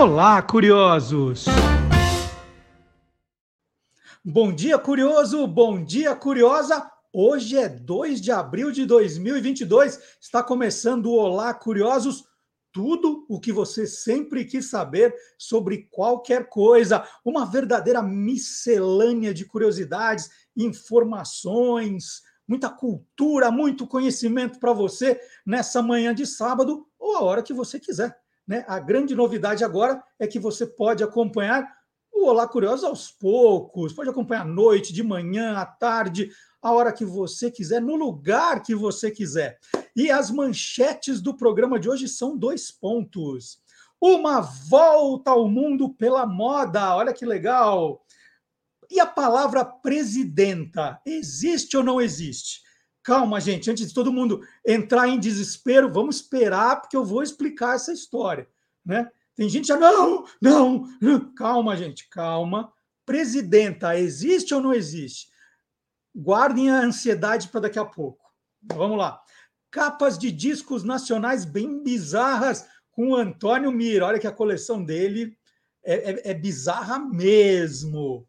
Olá, curiosos! Bom dia, curioso! Bom dia, curiosa! Hoje é 2 de abril de 2022. Está começando o Olá, curiosos! Tudo o que você sempre quis saber sobre qualquer coisa. Uma verdadeira miscelânea de curiosidades, informações, muita cultura, muito conhecimento para você nessa manhã de sábado ou a hora que você quiser. Né? A grande novidade agora é que você pode acompanhar o Olá Curioso aos poucos, pode acompanhar à noite, de manhã, à tarde, a hora que você quiser, no lugar que você quiser. E as manchetes do programa de hoje são dois pontos. Uma volta ao mundo pela moda, olha que legal. E a palavra presidenta, existe ou não existe? Calma, gente, antes de todo mundo entrar em desespero, vamos esperar, porque eu vou explicar essa história. Né? Tem gente já, não, não, calma, gente, calma. Presidenta, existe ou não existe? Guardem a ansiedade para daqui a pouco. Vamos lá. Capas de discos nacionais bem bizarras com o Antônio Mira. Olha que a coleção dele é, é, é bizarra mesmo.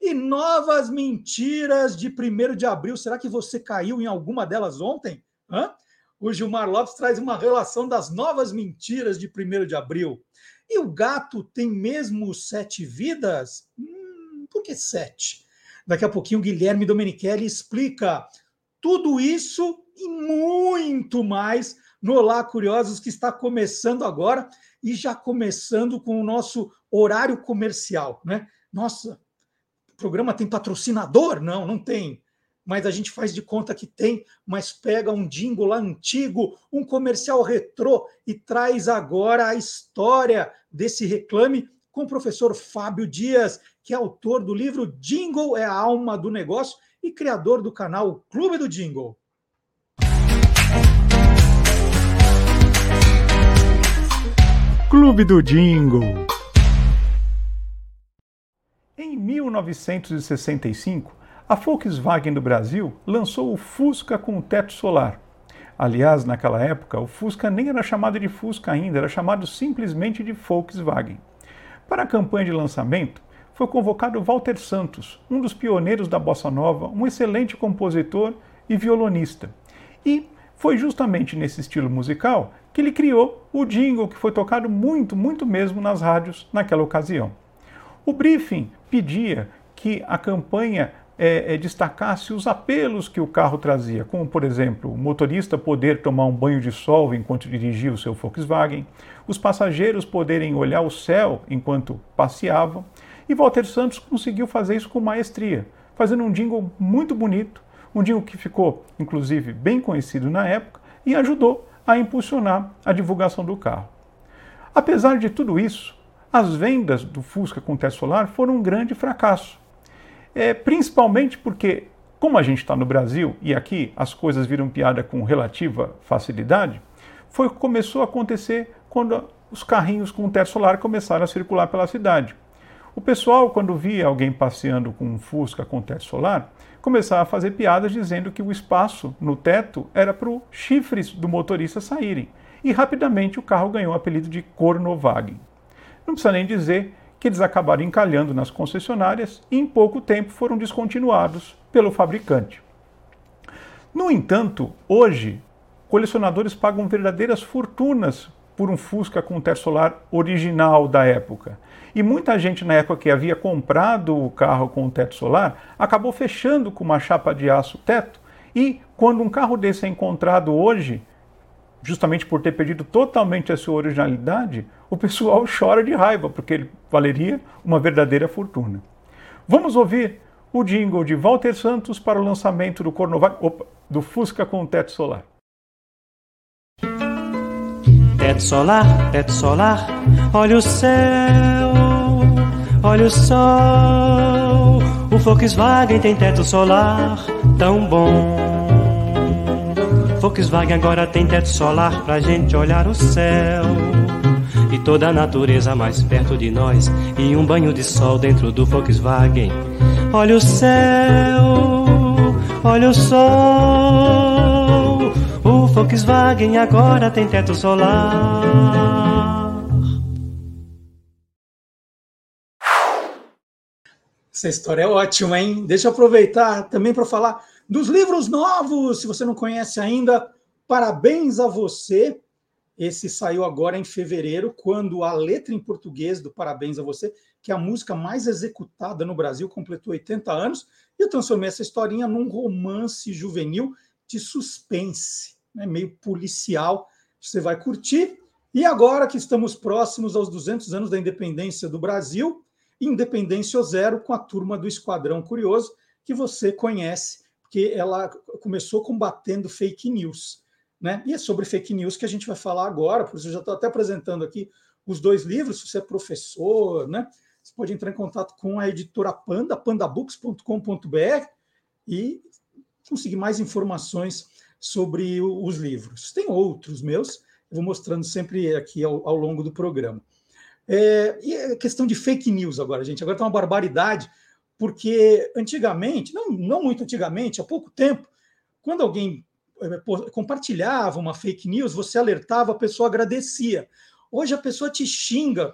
E novas mentiras de 1 de abril. Será que você caiu em alguma delas ontem? Hã? O Gilmar Lopes traz uma relação das novas mentiras de 1 de abril. E o gato tem mesmo sete vidas? Hum, por que sete? Daqui a pouquinho o Guilherme Domenichelli explica tudo isso e muito mais no Olá Curiosos, que está começando agora e já começando com o nosso horário comercial. Né? Nossa, programa tem patrocinador? Não, não tem. Mas a gente faz de conta que tem, mas pega um jingle lá antigo, um comercial retrô e traz agora a história desse reclame com o professor Fábio Dias, que é autor do livro Jingle é a alma do negócio e criador do canal Clube do Jingle. Clube do Jingle. Em 1965, a Volkswagen do Brasil lançou o Fusca com teto solar. Aliás, naquela época, o Fusca nem era chamado de Fusca ainda, era chamado simplesmente de Volkswagen. Para a campanha de lançamento, foi convocado Walter Santos, um dos pioneiros da bossa nova, um excelente compositor e violonista. E foi justamente nesse estilo musical que ele criou o jingle que foi tocado muito, muito mesmo nas rádios naquela ocasião. O briefing pedia que a campanha é, é, destacasse os apelos que o carro trazia, como, por exemplo, o motorista poder tomar um banho de sol enquanto dirigia o seu Volkswagen, os passageiros poderem olhar o céu enquanto passeavam, e Walter Santos conseguiu fazer isso com maestria, fazendo um jingle muito bonito, um jingle que ficou, inclusive, bem conhecido na época e ajudou a impulsionar a divulgação do carro. Apesar de tudo isso, as vendas do Fusca com teto solar foram um grande fracasso. É, principalmente porque, como a gente está no Brasil e aqui as coisas viram piada com relativa facilidade, foi o que começou a acontecer quando os carrinhos com teto solar começaram a circular pela cidade. O pessoal, quando via alguém passeando com um Fusca com teto solar, começava a fazer piadas dizendo que o espaço no teto era para os chifres do motorista saírem. E rapidamente o carro ganhou o apelido de Cornovagen. Não precisa nem dizer que eles acabaram encalhando nas concessionárias e em pouco tempo foram descontinuados pelo fabricante. No entanto, hoje, colecionadores pagam verdadeiras fortunas por um Fusca com teto solar original da época. E muita gente na época que havia comprado o carro com o teto solar acabou fechando com uma chapa de aço teto. E quando um carro desse é encontrado hoje, justamente por ter perdido totalmente a sua originalidade, o pessoal chora de raiva, porque ele valeria uma verdadeira fortuna. Vamos ouvir o jingle de Walter Santos para o lançamento do Cornovac, opa, do Fusca com teto solar. Teto solar, teto solar, olha o céu, olha o sol. O Volkswagen tem teto solar tão bom. Volkswagen agora tem teto solar pra gente olhar o céu. E toda a natureza mais perto de nós. E um banho de sol dentro do Volkswagen. Olha o céu, olha o sol. O Volkswagen agora tem teto solar. Essa história é ótima, hein? Deixa eu aproveitar também para falar dos livros novos. Se você não conhece ainda, parabéns a você. Esse saiu agora em fevereiro, quando a letra em português do Parabéns a Você, que é a música mais executada no Brasil, completou 80 anos. E eu transformei essa historinha num romance juvenil de suspense, né? meio policial. Você vai curtir. E agora que estamos próximos aos 200 anos da independência do Brasil, Independência Zero com a turma do Esquadrão Curioso, que você conhece, porque ela começou combatendo fake news. Né? E é sobre fake news que a gente vai falar agora, por isso eu já estou até apresentando aqui os dois livros, se você é professor, né? Você pode entrar em contato com a editora Panda, pandabooks.com.br e conseguir mais informações sobre os livros. Tem outros meus, eu vou mostrando sempre aqui ao, ao longo do programa. É, e a questão de fake news agora, gente, agora está uma barbaridade, porque antigamente, não, não muito antigamente, há pouco tempo, quando alguém é, compartilhava uma fake news, você alertava, a pessoa agradecia. Hoje a pessoa te xinga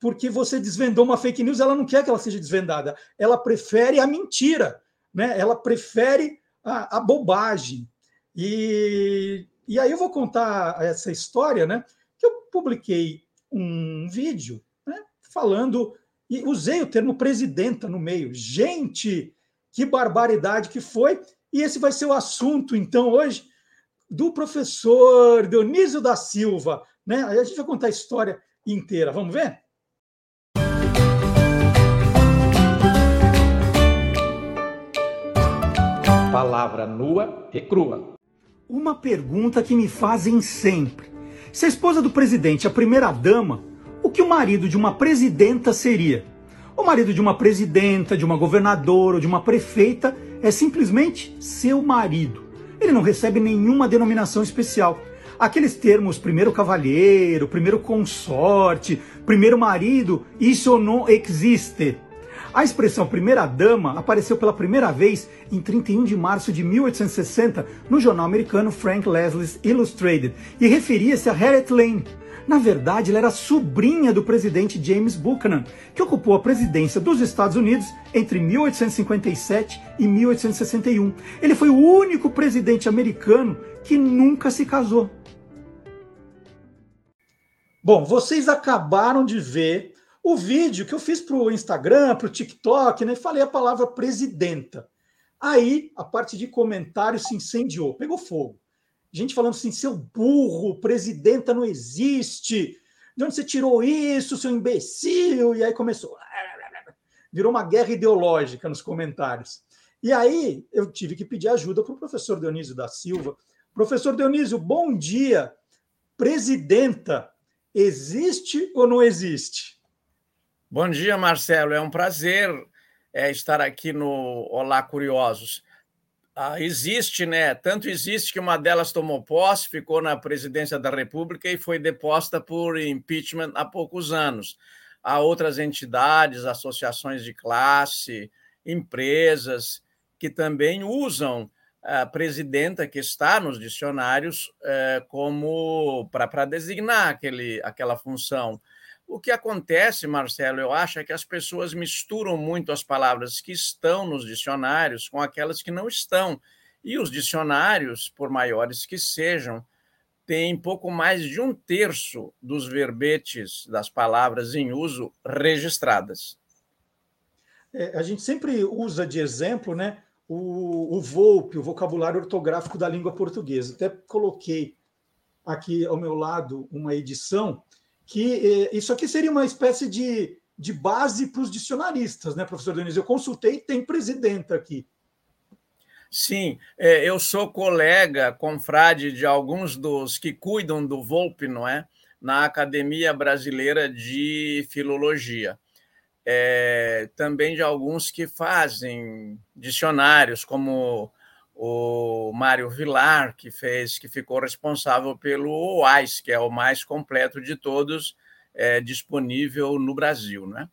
porque você desvendou uma fake news, ela não quer que ela seja desvendada, ela prefere a mentira, né? ela prefere a, a bobagem. E, e aí eu vou contar essa história, né? Que eu publiquei um vídeo né, falando, e usei o termo presidenta no meio. Gente, que barbaridade que foi! E esse vai ser o assunto, então, hoje, do professor Dionísio da Silva. Né? Aí a gente vai contar a história inteira. Vamos ver? Palavra nua e crua. Uma pergunta que me fazem sempre. Se a esposa do presidente é a primeira dama, o que o marido de uma presidenta seria? O marido de uma presidenta, de uma governadora ou de uma prefeita é simplesmente seu marido. Ele não recebe nenhuma denominação especial. Aqueles termos primeiro cavalheiro, primeiro consorte, primeiro marido, isso não existe. A expressão primeira-dama apareceu pela primeira vez em 31 de março de 1860 no jornal americano Frank Leslie's Illustrated e referia-se a Harriet Lane. Na verdade, ela era sobrinha do presidente James Buchanan, que ocupou a presidência dos Estados Unidos entre 1857 e 1861. Ele foi o único presidente americano que nunca se casou. Bom, vocês acabaram de ver o vídeo que eu fiz para o Instagram, para o TikTok, né? Falei a palavra presidenta. Aí a parte de comentários se incendiou, pegou fogo. Gente falando assim, seu burro, presidenta não existe. De onde você tirou isso, seu imbecil? E aí começou. Virou uma guerra ideológica nos comentários. E aí eu tive que pedir ajuda para o professor Dionísio da Silva. Professor Dionísio, bom dia. Presidenta existe ou não existe? Bom dia, Marcelo. É um prazer é, estar aqui no Olá Curiosos. Ah, existe, né? Tanto existe que uma delas tomou posse, ficou na presidência da República e foi deposta por impeachment há poucos anos. Há outras entidades, associações de classe, empresas que também usam a presidenta que está nos dicionários é, como para designar aquele, aquela função. O que acontece, Marcelo, eu acho é que as pessoas misturam muito as palavras que estão nos dicionários com aquelas que não estão. E os dicionários, por maiores que sejam, têm pouco mais de um terço dos verbetes das palavras em uso registradas. É, a gente sempre usa de exemplo né, o, o VOLP, o vocabulário ortográfico da língua portuguesa. Até coloquei aqui ao meu lado uma edição que eh, isso aqui seria uma espécie de, de base para os dicionaristas, né, professor Dionísio? Eu consultei, tem presidente aqui. Sim, é, eu sou colega, confrade de alguns dos que cuidam do Volpe, não é? Na Academia Brasileira de Filologia. É, também de alguns que fazem dicionários, como o Mário Vilar, que fez, que ficou responsável pelo OAIS, que é o mais completo de todos, é, disponível no Brasil. Né?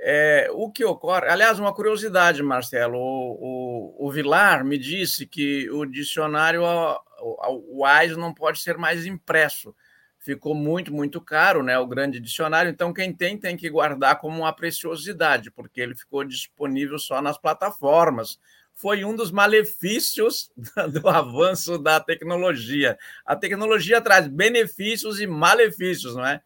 É, o que ocorre, aliás, uma curiosidade, Marcelo, o, o, o Vilar me disse que o dicionário, o, o AIS não pode ser mais impresso, ficou muito, muito caro, né? O grande dicionário. Então, quem tem, tem que guardar como uma preciosidade, porque ele ficou disponível só nas plataformas. Foi um dos malefícios do avanço da tecnologia. A tecnologia traz benefícios e malefícios, não é?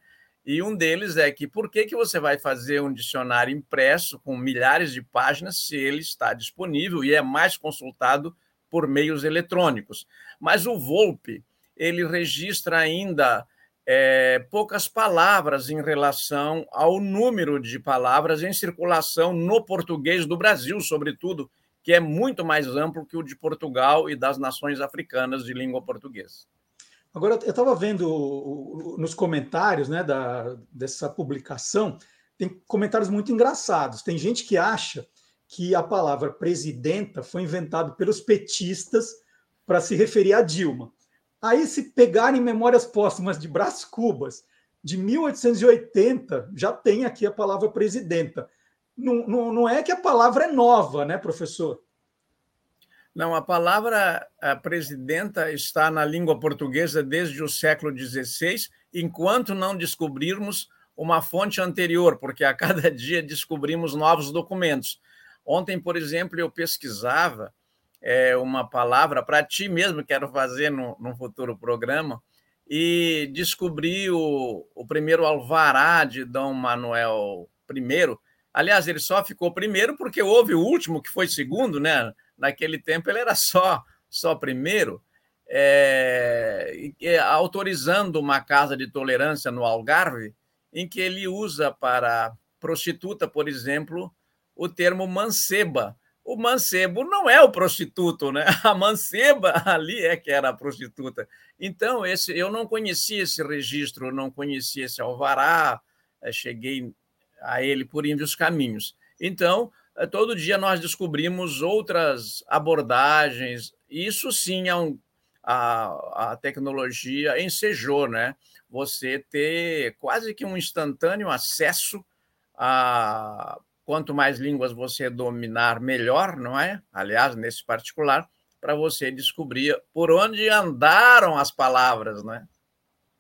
E um deles é que por que, que você vai fazer um dicionário impresso com milhares de páginas se ele está disponível e é mais consultado por meios eletrônicos? Mas o Volpe, ele registra ainda é, poucas palavras em relação ao número de palavras em circulação no português do Brasil, sobretudo, que é muito mais amplo que o de Portugal e das nações africanas de língua portuguesa. Agora, eu estava vendo nos comentários né, da, dessa publicação, tem comentários muito engraçados. Tem gente que acha que a palavra presidenta foi inventada pelos petistas para se referir a Dilma. Aí, se pegarem memórias póstumas de Brás Cubas, de 1880, já tem aqui a palavra presidenta. Não, não, não é que a palavra é nova, né, professor? Não, a palavra a presidenta está na língua portuguesa desde o século XVI, enquanto não descobrirmos uma fonte anterior, porque a cada dia descobrimos novos documentos. Ontem, por exemplo, eu pesquisava é, uma palavra para ti mesmo, quero fazer no, no futuro programa, e descobri o, o primeiro alvará de Dom Manuel I. Aliás, ele só ficou primeiro porque houve o último, que foi segundo, né? Naquele tempo ele era só, só primeiro, é, autorizando uma casa de tolerância no Algarve, em que ele usa para prostituta, por exemplo, o termo manceba, o mancebo não é o prostituto, né? A manceba ali é que era a prostituta. Então, esse, eu não conhecia esse registro, não conhecia esse alvará, eh, cheguei a ele por índios caminhos. Então, eh, todo dia nós descobrimos outras abordagens. Isso sim é um, a, a tecnologia ensejou, né? Você ter quase que um instantâneo acesso a Quanto mais línguas você dominar, melhor, não é? Aliás, nesse particular, para você descobrir por onde andaram as palavras, né?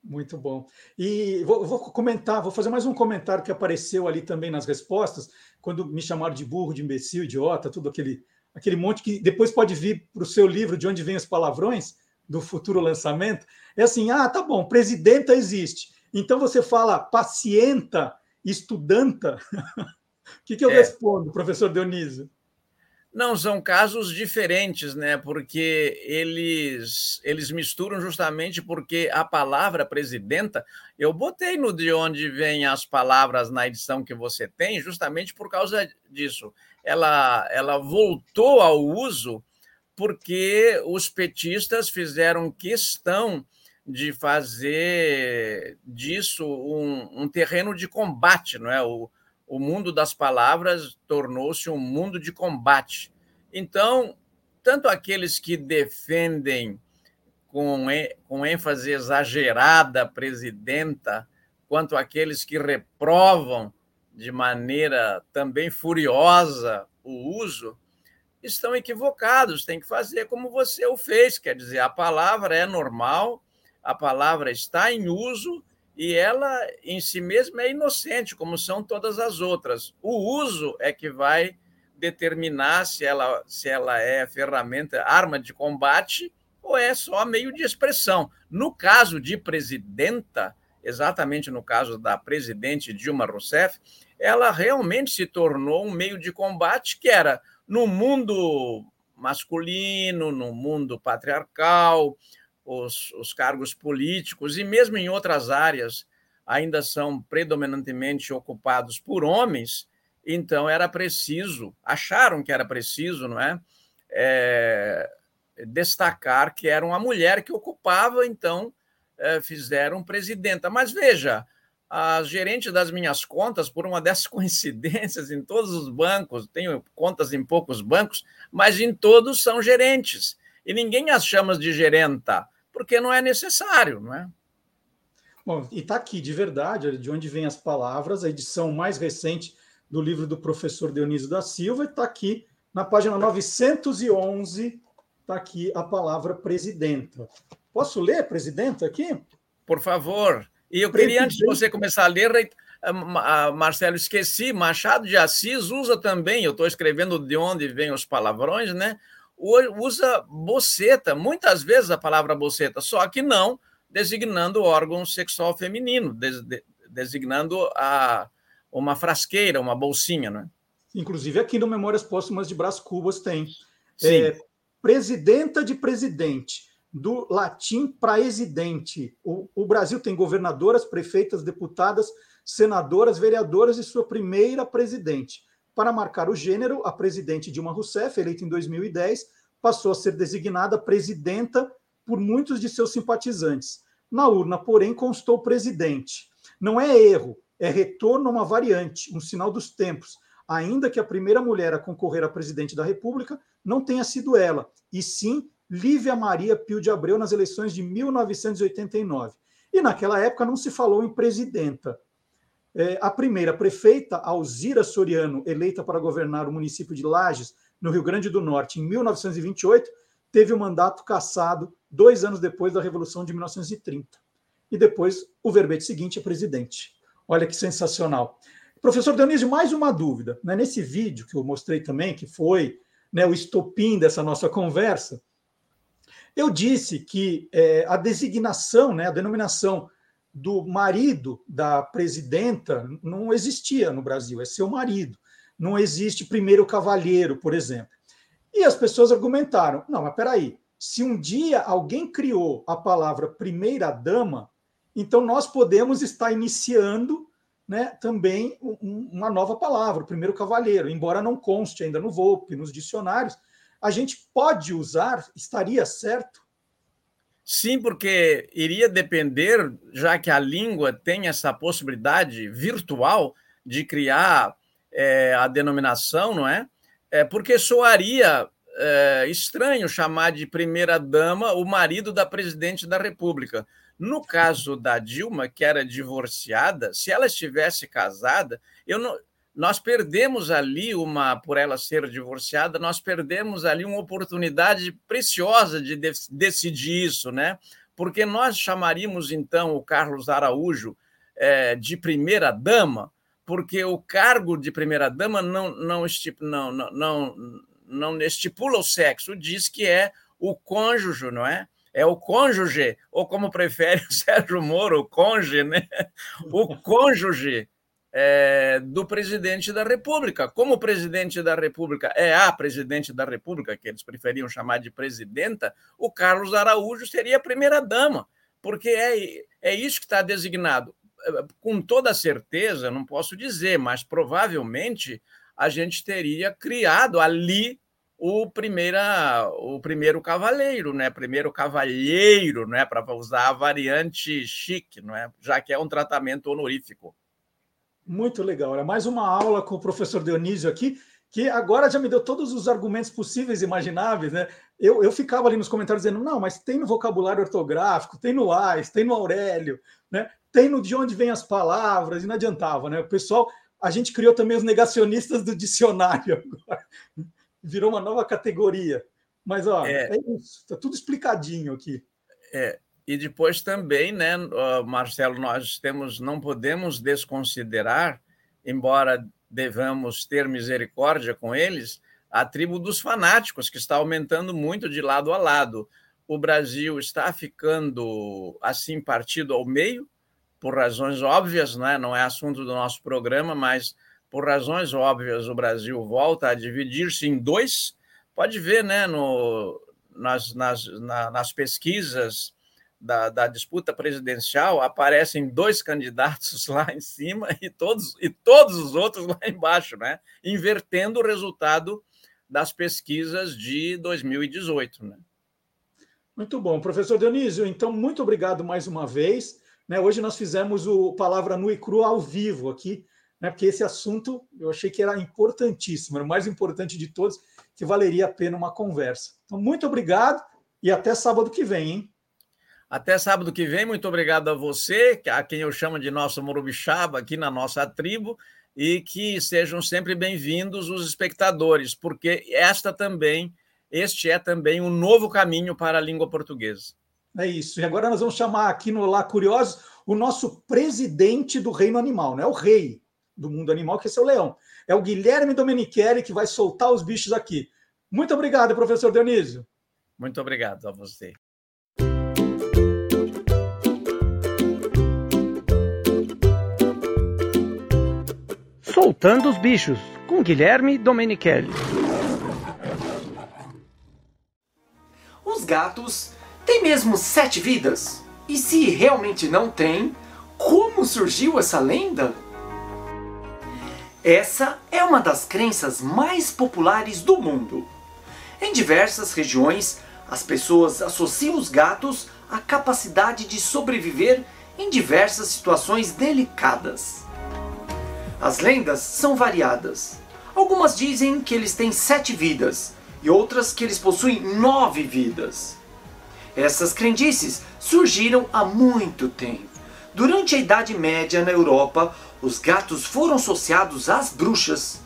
Muito bom. E vou, vou, comentar, vou fazer mais um comentário que apareceu ali também nas respostas, quando me chamaram de burro, de imbecil, idiota, tudo aquele, aquele monte que depois pode vir para o seu livro de onde vêm os palavrões do futuro lançamento. É assim: ah, tá bom, presidenta existe. Então você fala pacienta, estudanta. O que, que eu é. respondo, professor Dionísio? Não, são casos diferentes, né? Porque eles, eles misturam justamente porque a palavra presidenta, eu botei no de onde vêm as palavras na edição que você tem, justamente por causa disso. Ela, ela voltou ao uso porque os petistas fizeram questão de fazer disso um, um terreno de combate, não é? O, o mundo das palavras tornou-se um mundo de combate. Então, tanto aqueles que defendem com, com ênfase exagerada a presidenta, quanto aqueles que reprovam de maneira também furiosa o uso, estão equivocados. Tem que fazer como você o fez, quer dizer, a palavra é normal, a palavra está em uso e ela em si mesma é inocente, como são todas as outras. O uso é que vai determinar se ela, se ela é ferramenta, arma de combate ou é só meio de expressão. No caso de presidenta, exatamente no caso da presidente Dilma Rousseff, ela realmente se tornou um meio de combate que era no mundo masculino, no mundo patriarcal, os, os cargos políticos e mesmo em outras áreas ainda são predominantemente ocupados por homens, então era preciso, acharam que era preciso, não é? é destacar que era uma mulher que ocupava, então é, fizeram presidenta. Mas veja, a gerente das minhas contas, por uma dessas coincidências, em todos os bancos, tenho contas em poucos bancos, mas em todos são gerentes. E ninguém as chama de gerenta porque não é necessário, não é? Bom, e está aqui, de verdade, de onde vêm as palavras, a edição mais recente do livro do professor Dionísio da Silva, está aqui na página 911, está aqui a palavra presidenta. Posso ler presidenta aqui? Por favor. E eu queria, antes de você começar a ler, Marcelo, esqueci, Machado de Assis usa também, eu estou escrevendo de onde vêm os palavrões, né? Usa boceta, muitas vezes a palavra boceta, só que não designando o órgão sexual feminino, designando a, uma frasqueira, uma bolsinha, né? Inclusive aqui no Memórias Póstumas de Brás Cubas tem é, presidenta de presidente, do latim praesidente. O, o Brasil tem governadoras, prefeitas, deputadas, senadoras, vereadoras e sua primeira presidente. Para marcar o gênero, a presidente Dilma Rousseff, eleita em 2010, passou a ser designada presidenta por muitos de seus simpatizantes. Na urna, porém, constou presidente. Não é erro, é retorno a uma variante, um sinal dos tempos, ainda que a primeira mulher a concorrer a presidente da República não tenha sido ela, e sim Lívia Maria Pio de Abreu nas eleições de 1989. E naquela época não se falou em presidenta. É, a primeira prefeita, Alzira Soriano, eleita para governar o município de Lages, no Rio Grande do Norte, em 1928, teve o mandato cassado dois anos depois da Revolução de 1930. E depois o verbete seguinte é presidente. Olha que sensacional. Professor Dionísio, mais uma dúvida. Né? Nesse vídeo que eu mostrei também, que foi né, o estopim dessa nossa conversa, eu disse que é, a designação, né, a denominação do marido da presidenta não existia no Brasil, é seu marido. Não existe primeiro cavalheiro, por exemplo. E as pessoas argumentaram: não, mas peraí, se um dia alguém criou a palavra primeira dama, então nós podemos estar iniciando né, também uma nova palavra, primeiro cavalheiro, embora não conste ainda no VOP, nos dicionários, a gente pode usar, estaria certo? Sim, porque iria depender, já que a língua tem essa possibilidade virtual de criar é, a denominação, não é? é porque soaria é, estranho chamar de primeira-dama o marido da presidente da República. No caso da Dilma, que era divorciada, se ela estivesse casada, eu não, nós perdemos ali uma, por ela ser divorciada, nós perdemos ali uma oportunidade preciosa de, de decidir isso, né? Porque nós chamaríamos então o Carlos Araújo é, de primeira dama, porque o cargo de primeira dama não, não, não, não, não, não estipula o sexo, diz que é o cônjuge, não é? É o cônjuge, ou como prefere o Sérgio Moro, o cônjuge, né? O cônjuge é, do presidente da República. Como o presidente da República é a presidente da República, que eles preferiam chamar de presidenta, o Carlos Araújo seria a primeira-dama, porque é, é isso que está designado. Com toda certeza, não posso dizer, mas provavelmente a gente teria criado ali o, primeira, o primeiro cavaleiro, né? Primeiro cavalheiro, né? Para usar a variante chique, não é? Já que é um tratamento honorífico. Muito legal. Era mais uma aula com o professor Dionísio aqui, que agora já me deu todos os argumentos possíveis e imagináveis, né? Eu, eu ficava ali nos comentários dizendo, não, mas tem no vocabulário ortográfico, tem no AIS, tem no Aurélio, né? Tem no de onde vêm as palavras, e não adiantava, né? O pessoal a gente criou também os negacionistas do dicionário agora. Virou uma nova categoria. Mas, ó, é, é isso, está tudo explicadinho aqui. É, e depois também, né, Marcelo, nós temos, não podemos desconsiderar, embora devamos ter misericórdia com eles, a tribo dos fanáticos, que está aumentando muito de lado a lado. O Brasil está ficando assim partido ao meio, por razões óbvias, né? não é assunto do nosso programa, mas por razões óbvias o Brasil volta a dividir-se em dois. Pode ver né, no, nas, nas, na, nas pesquisas da, da, disputa presidencial, aparecem dois candidatos lá em cima e todos, e todos os outros lá embaixo, né? invertendo o resultado das pesquisas de 2018. Né? Muito bom. Professor Dionísio, então, muito obrigado mais uma vez. Né? Hoje nós fizemos o Palavra Nua e Crua ao vivo aqui, né? porque esse assunto eu achei que era importantíssimo, era o mais importante de todos, que valeria a pena uma conversa. Então, muito obrigado e até sábado que vem, hein? Até sábado que vem, muito obrigado a você, a quem eu chamo de nosso Morubixaba aqui na nossa tribo, e que sejam sempre bem-vindos os espectadores, porque esta também, este é também um novo caminho para a língua portuguesa. É isso. E agora nós vamos chamar aqui no Lá Curiosos o nosso presidente do reino animal, não é o rei do mundo animal, que é o leão. É o Guilherme Domenichelli que vai soltar os bichos aqui. Muito obrigado, professor Dionísio. Muito obrigado a você. Soltando os bichos, com Guilherme Domenichelli. Os gatos têm mesmo sete vidas? E se realmente não tem, como surgiu essa lenda? Essa é uma das crenças mais populares do mundo. Em diversas regiões, as pessoas associam os gatos à capacidade de sobreviver em diversas situações delicadas. As lendas são variadas. Algumas dizem que eles têm sete vidas e outras que eles possuem nove vidas. Essas crendices surgiram há muito tempo. Durante a Idade Média na Europa, os gatos foram associados às bruxas.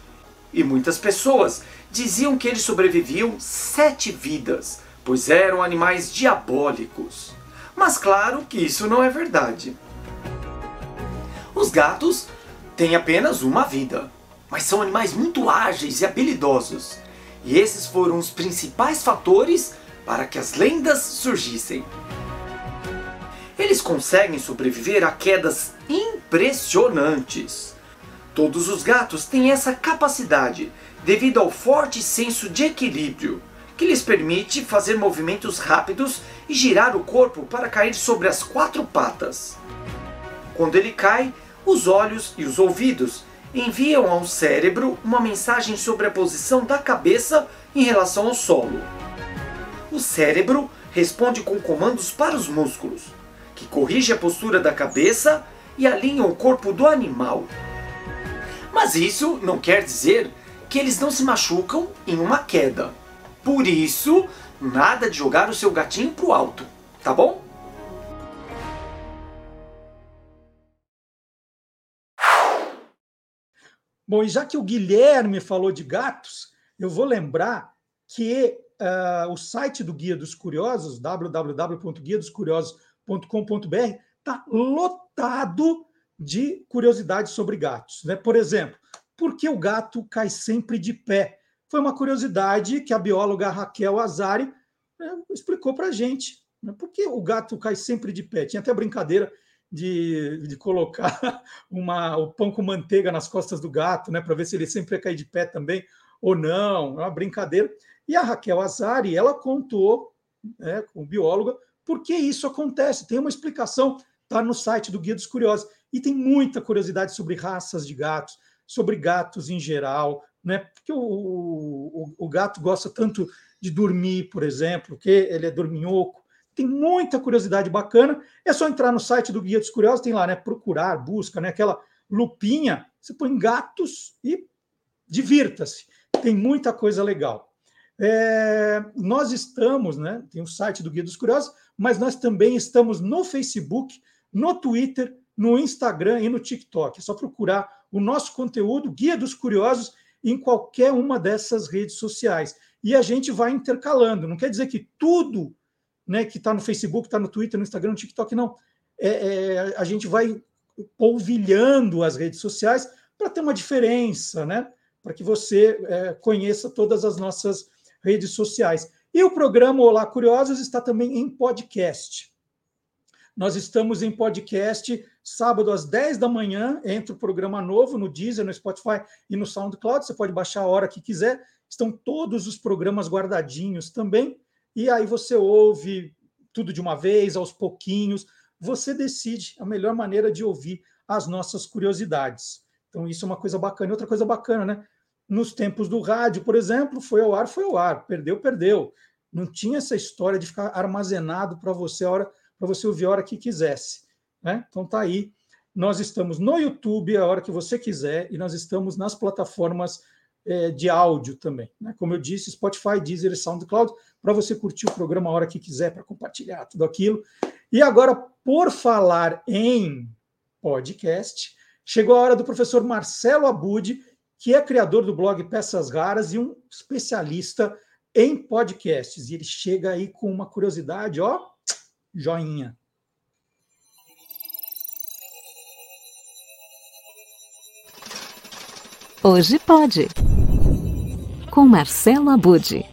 E muitas pessoas diziam que eles sobreviviam sete vidas, pois eram animais diabólicos. Mas claro que isso não é verdade. Os gatos têm apenas uma vida, mas são animais muito ágeis e habilidosos. E esses foram os principais fatores para que as lendas surgissem. Eles conseguem sobreviver a quedas impressionantes. Todos os gatos têm essa capacidade devido ao forte senso de equilíbrio, que lhes permite fazer movimentos rápidos e girar o corpo para cair sobre as quatro patas. Quando ele cai, os olhos e os ouvidos enviam ao cérebro uma mensagem sobre a posição da cabeça em relação ao solo. O cérebro responde com comandos para os músculos, que corrige a postura da cabeça e alinham o corpo do animal. Mas isso não quer dizer que eles não se machucam em uma queda. Por isso, nada de jogar o seu gatinho pro alto, tá bom? Bom, e já que o Guilherme falou de gatos, eu vou lembrar que uh, o site do Guia dos Curiosos, www.guiadoscuriosos.com.br, está lotado de curiosidades sobre gatos. Né? Por exemplo, por que o gato cai sempre de pé? Foi uma curiosidade que a bióloga Raquel Azari né, explicou para a gente. Né? Por que o gato cai sempre de pé? Tinha até brincadeira de, de colocar uma, o pão com manteiga nas costas do gato, né, para ver se ele sempre ia cair de pé também ou não. É uma brincadeira. E a Raquel Azari, ela contou, né, com bióloga, por que isso acontece. Tem uma explicação, está no site do Guia dos Curiosos. E tem muita curiosidade sobre raças de gatos, sobre gatos em geral, né? Porque o, o, o gato gosta tanto de dormir, por exemplo, que ele é dorminhoco. Tem muita curiosidade bacana. É só entrar no site do Guia dos Curiosos, tem lá, né? Procurar, busca, né? Aquela lupinha, você põe gatos e divirta-se. Tem muita coisa legal. É, nós estamos, né? Tem o site do Guia dos Curiosos, mas nós também estamos no Facebook, no Twitter, no Instagram e no TikTok. É só procurar o nosso conteúdo, Guia dos Curiosos, em qualquer uma dessas redes sociais. E a gente vai intercalando. Não quer dizer que tudo né, que está no Facebook, está no Twitter, no Instagram, no TikTok, não. É, é, a gente vai polvilhando as redes sociais para ter uma diferença, né? Para que você é, conheça todas as nossas redes sociais. E o programa Olá Curiosos está também em podcast. Nós estamos em podcast sábado às 10 da manhã, entra o programa novo no Deezer, no Spotify e no SoundCloud. Você pode baixar a hora que quiser. Estão todos os programas guardadinhos também. E aí você ouve tudo de uma vez, aos pouquinhos. Você decide a melhor maneira de ouvir as nossas curiosidades. Então, isso é uma coisa bacana. E outra coisa bacana, né? Nos tempos do rádio, por exemplo, foi ao ar, foi ao ar. Perdeu, perdeu. Não tinha essa história de ficar armazenado para você a hora para você ouvir a hora que quisesse. Né? Então tá aí. Nós estamos no YouTube a hora que você quiser e nós estamos nas plataformas é, de áudio também. Né? Como eu disse, Spotify, Deezer e SoundCloud, para você curtir o programa a hora que quiser, para compartilhar tudo aquilo. E agora, por falar em podcast, chegou a hora do professor Marcelo Abud, que é criador do blog Peças Raras e um especialista em podcasts. E ele chega aí com uma curiosidade, ó, joinha. Hoje pode. Com Marcelo Abude.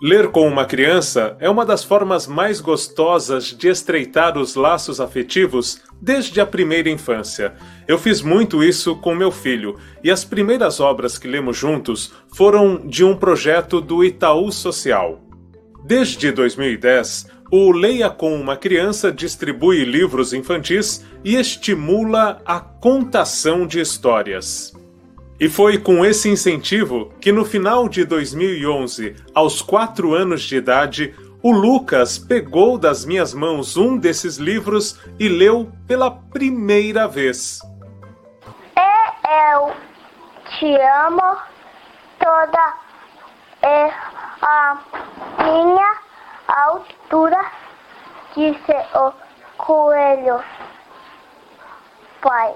Ler com uma criança é uma das formas mais gostosas de estreitar os laços afetivos desde a primeira infância. Eu fiz muito isso com meu filho, e as primeiras obras que lemos juntos foram de um projeto do Itaú Social. Desde 2010, o Leia com uma Criança distribui livros infantis e estimula a contação de histórias. E foi com esse incentivo que, no final de 2011, aos quatro anos de idade, o Lucas pegou das minhas mãos um desses livros e leu pela primeira vez. Eu te amo toda é a minha altura, disse o coelho. Pai.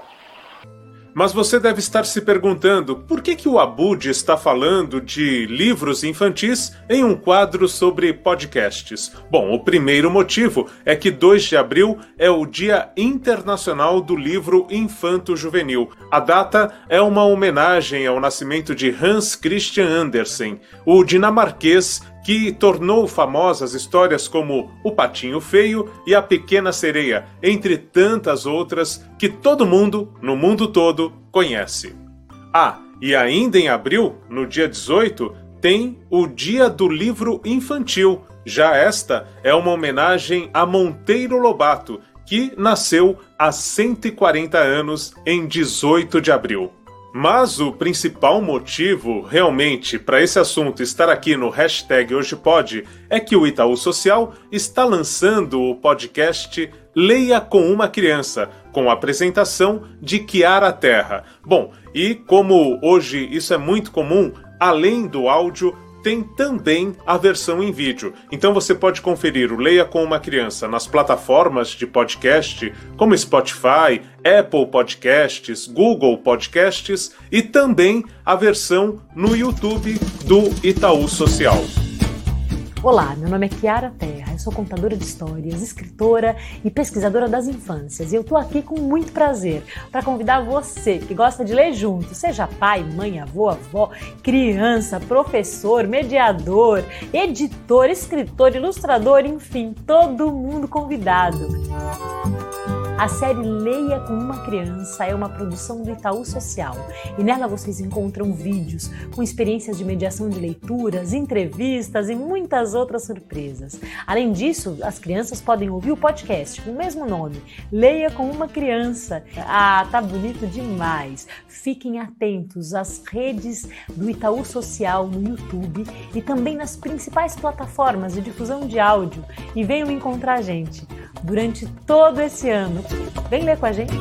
Mas você deve estar se perguntando por que, que o Abud está falando de livros infantis em um quadro sobre podcasts. Bom, o primeiro motivo é que 2 de abril é o Dia Internacional do Livro Infanto Juvenil. A data é uma homenagem ao nascimento de Hans Christian Andersen, o dinamarquês que tornou famosas histórias como O Patinho Feio e A Pequena Sereia, entre tantas outras que todo mundo, no mundo todo, conhece. Ah, e ainda em abril, no dia 18, tem o Dia do Livro Infantil. Já esta é uma homenagem a Monteiro Lobato, que nasceu há 140 anos em 18 de abril. Mas o principal motivo, realmente, para esse assunto estar aqui no hashtag Hoje Pode é que o Itaú Social está lançando o podcast Leia com uma Criança, com a apresentação de Kiara Terra. Bom, e como hoje isso é muito comum, além do áudio, tem também a versão em vídeo. Então você pode conferir o Leia com uma Criança nas plataformas de podcast como Spotify, Apple Podcasts, Google Podcasts e também a versão no YouTube do Itaú Social. Olá, meu nome é Kiara Terra, eu sou contadora de histórias, escritora e pesquisadora das infâncias e eu tô aqui com muito prazer para convidar você que gosta de ler junto, seja pai, mãe, avô, avó, criança, professor, mediador, editor, escritor, ilustrador, enfim, todo mundo convidado. A série Leia com uma Criança é uma produção do Itaú Social e nela vocês encontram vídeos com experiências de mediação de leituras, entrevistas e muitas outras surpresas. Além disso, as crianças podem ouvir o podcast com o mesmo nome, Leia com uma Criança. Ah, tá bonito demais! Fiquem atentos às redes do Itaú Social no YouTube e também nas principais plataformas de difusão de áudio e venham encontrar a gente durante todo esse ano. Vem ler com a gente.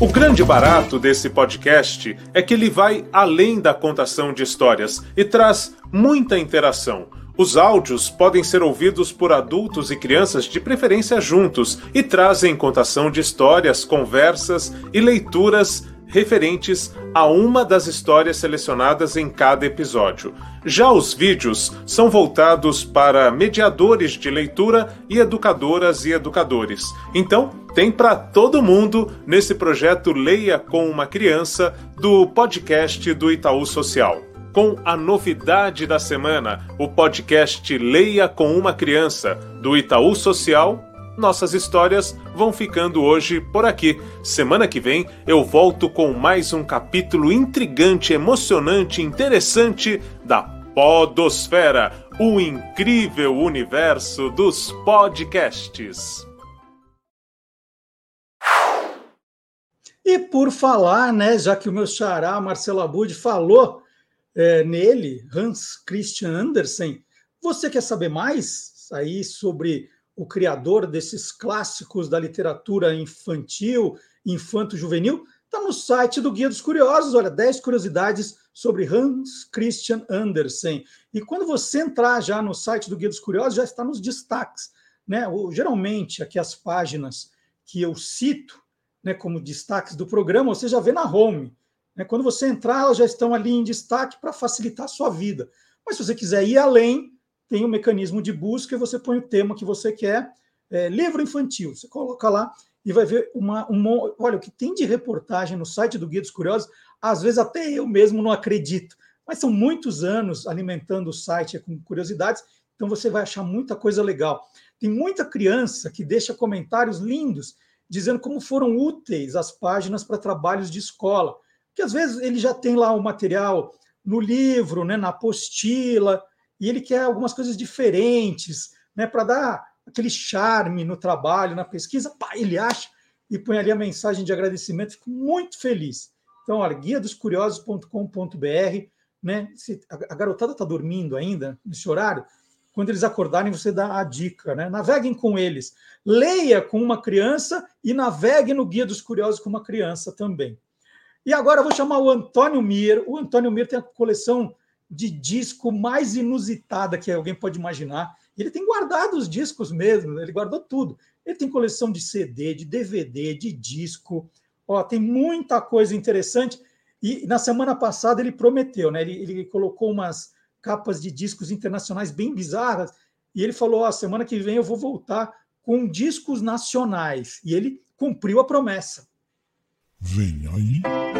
O grande barato desse podcast é que ele vai além da contação de histórias e traz muita interação. Os áudios podem ser ouvidos por adultos e crianças de preferência juntos e trazem contação de histórias, conversas e leituras referentes a uma das histórias selecionadas em cada episódio. Já os vídeos são voltados para mediadores de leitura e educadoras e educadores. Então, tem para todo mundo nesse projeto Leia com uma Criança do podcast do Itaú Social. Com a novidade da semana, o podcast Leia com uma Criança do Itaú Social nossas histórias vão ficando hoje por aqui. Semana que vem eu volto com mais um capítulo intrigante, emocionante, interessante da Podosfera, o incrível universo dos podcasts. E por falar, né, já que o meu xará Marcelo Abud falou é, nele, Hans Christian Andersen, você quer saber mais aí sobre o criador desses clássicos da literatura infantil, infanto-juvenil, está no site do Guia dos Curiosos. Olha, 10 curiosidades sobre Hans Christian Andersen. E quando você entrar já no site do Guia dos Curiosos, já está nos destaques. Né? Geralmente, aqui as páginas que eu cito né, como destaques do programa, você já vê na home. Né? Quando você entrar, elas já estão ali em destaque para facilitar a sua vida. Mas se você quiser ir além, tem um mecanismo de busca e você põe o tema que você quer. É, livro infantil, você coloca lá e vai ver uma, uma. Olha, o que tem de reportagem no site do Guia dos Curiosos, às vezes até eu mesmo não acredito, mas são muitos anos alimentando o site com curiosidades, então você vai achar muita coisa legal. Tem muita criança que deixa comentários lindos dizendo como foram úteis as páginas para trabalhos de escola, que às vezes ele já tem lá o material no livro, né, na apostila, e ele quer algumas coisas diferentes, né, para dar aquele charme no trabalho, na pesquisa, pá, ele acha e põe ali a mensagem de agradecimento, fico muito feliz. Então, olha, guia dos curiosos.com.br, né? Se a garotada está dormindo ainda nesse horário, quando eles acordarem, você dá a dica, né? Naveguem com eles. Leia com uma criança e navegue no Guia dos Curiosos com uma criança também. E agora eu vou chamar o Antônio Mir. O Antônio Mir tem a coleção de disco mais inusitada que alguém pode imaginar. Ele tem guardado os discos mesmo, ele guardou tudo. Ele tem coleção de CD, de DVD, de disco. Ó, tem muita coisa interessante. E na semana passada ele prometeu, né? Ele, ele colocou umas capas de discos internacionais bem bizarras. E ele falou: ó, semana que vem eu vou voltar com discos nacionais. E ele cumpriu a promessa. Vem aí.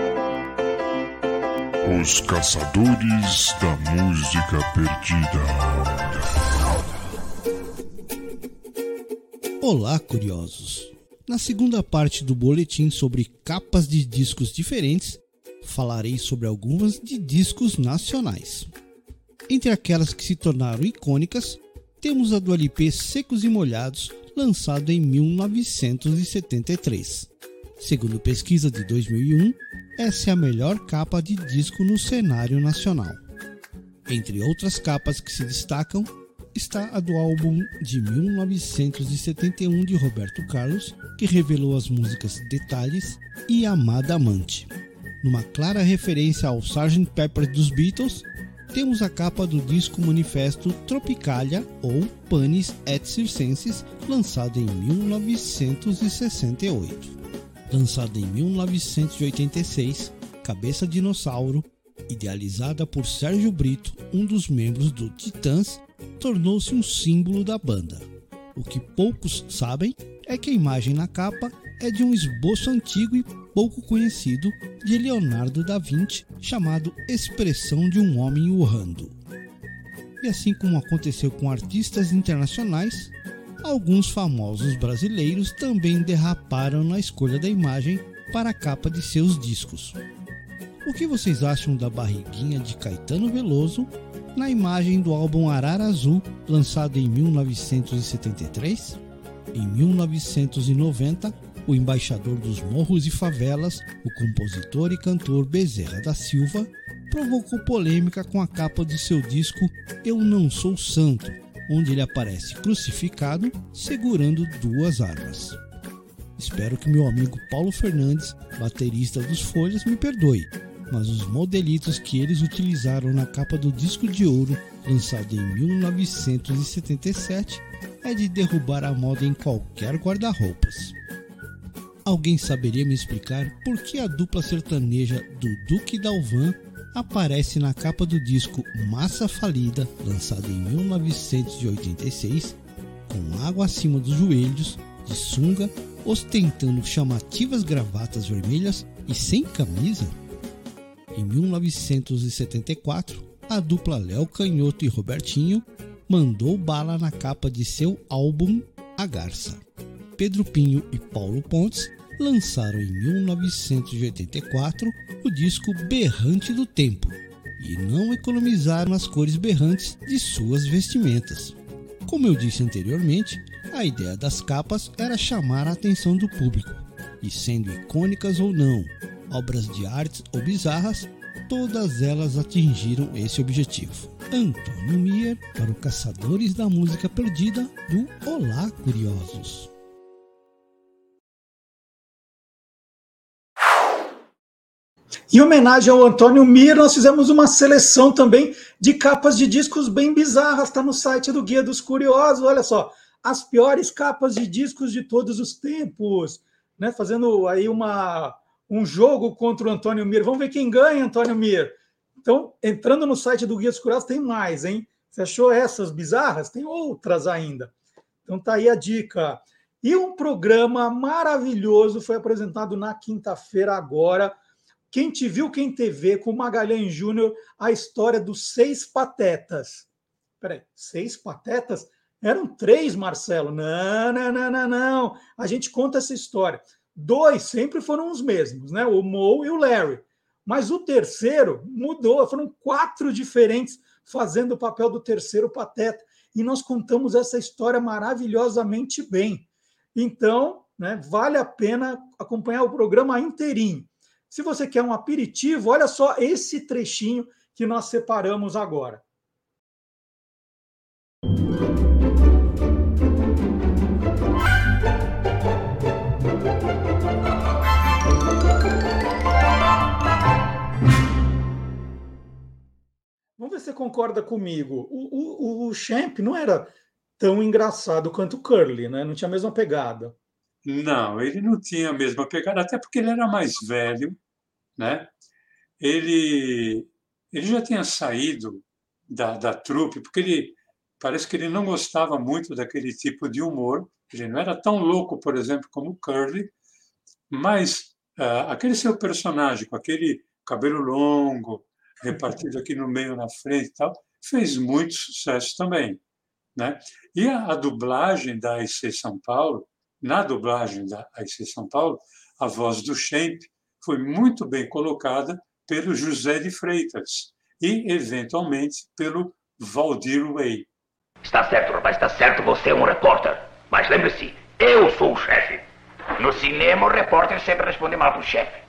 Os Caçadores da Música Perdida. Olá, curiosos! Na segunda parte do boletim sobre capas de discos diferentes, falarei sobre algumas de discos nacionais. Entre aquelas que se tornaram icônicas, temos a do LP Secos e Molhados, lançado em 1973. Segundo pesquisa de 2001, essa é a melhor capa de disco no cenário nacional. Entre outras capas que se destacam, está a do álbum de 1971 de Roberto Carlos, que revelou as músicas Detalhes e Amada Amante. Numa clara referência ao Sgt. Pepper dos Beatles, temos a capa do disco manifesto Tropicalia ou Panis et Circenses, lançado em 1968 lançada em 1986, Cabeça Dinossauro, idealizada por Sérgio Brito, um dos membros do Titãs, tornou-se um símbolo da banda. O que poucos sabem é que a imagem na capa é de um esboço antigo e pouco conhecido de Leonardo da Vinci, chamado Expressão de um Homem Urrando. E assim como aconteceu com artistas internacionais, alguns famosos brasileiros também derraparam na escolha da imagem para a capa de seus discos. O que vocês acham da barriguinha de Caetano Veloso na imagem do álbum Arara Azul, lançado em 1973? Em 1990, o embaixador dos morros e favelas, o compositor e cantor Bezerra da Silva, provocou polêmica com a capa de seu disco Eu Não Sou Santo, onde ele aparece crucificado segurando duas armas. Espero que meu amigo Paulo Fernandes, baterista dos Folhas, me perdoe, mas os modelitos que eles utilizaram na capa do disco de ouro, lançado em 1977, é de derrubar a moda em qualquer guarda-roupas. Alguém saberia me explicar por que a dupla sertaneja do Duque Dalvan aparece na capa do disco Massa Falida, lançado em 1986, com água acima dos joelhos, de sunga, ostentando chamativas gravatas vermelhas e sem camisa? Em 1974, a dupla Léo Canhoto e Robertinho mandou bala na capa de seu álbum A Garça. Pedro Pinho e Paulo Pontes lançaram em 1984 o disco Berrante do Tempo e não economizaram as cores berrantes de suas vestimentas. Como eu disse anteriormente, a ideia das capas era chamar a atenção do público, e sendo icônicas ou não, obras de arte ou bizarras, todas elas atingiram esse objetivo. Antônio Mier para o Caçadores da Música Perdida do Olá Curiosos. Em homenagem ao Antônio Mir, nós fizemos uma seleção também de capas de discos bem bizarras. Está no site do Guia dos Curiosos. Olha só, as piores capas de discos de todos os tempos. Né? Fazendo aí uma, um jogo contra o Antônio Mir. Vamos ver quem ganha, Antônio Mir. Então, entrando no site do Guia dos Curiosos, tem mais, hein? Você achou essas bizarras? Tem outras ainda. Então tá aí a dica. E um programa maravilhoso foi apresentado na quinta-feira agora. Quem te viu, quem te vê, com Magalhães Júnior, a história dos seis patetas. Peraí, seis patetas? Eram três, Marcelo. Não, não, não, não, não. A gente conta essa história. Dois sempre foram os mesmos, né? O Mo e o Larry. Mas o terceiro mudou, foram quatro diferentes fazendo o papel do terceiro pateta. E nós contamos essa história maravilhosamente bem. Então, né, vale a pena acompanhar o programa inteirinho. Se você quer um aperitivo, olha só esse trechinho que nós separamos agora. Vamos ver se você concorda comigo. O, o, o Champ não era tão engraçado quanto o Curly, né? Não tinha a mesma pegada. Não, ele não tinha a mesma pegada, até porque ele era mais velho, né? Ele, ele já tinha saído da, da trupe, porque ele parece que ele não gostava muito daquele tipo de humor. Ele não era tão louco, por exemplo, como o Curly, mas uh, aquele seu personagem com aquele cabelo longo, repartido aqui no meio, na frente e tal, fez muito sucesso também. Né? E a, a dublagem da IC São Paulo, na dublagem da IC São Paulo, a voz do Champ foi muito bem colocada pelo José de Freitas e, eventualmente, pelo Valdir Way. Está certo, rapaz, está certo, você é um repórter. Mas lembre-se, eu sou o chefe. No cinema, o repórter sempre responde mal pro chefe.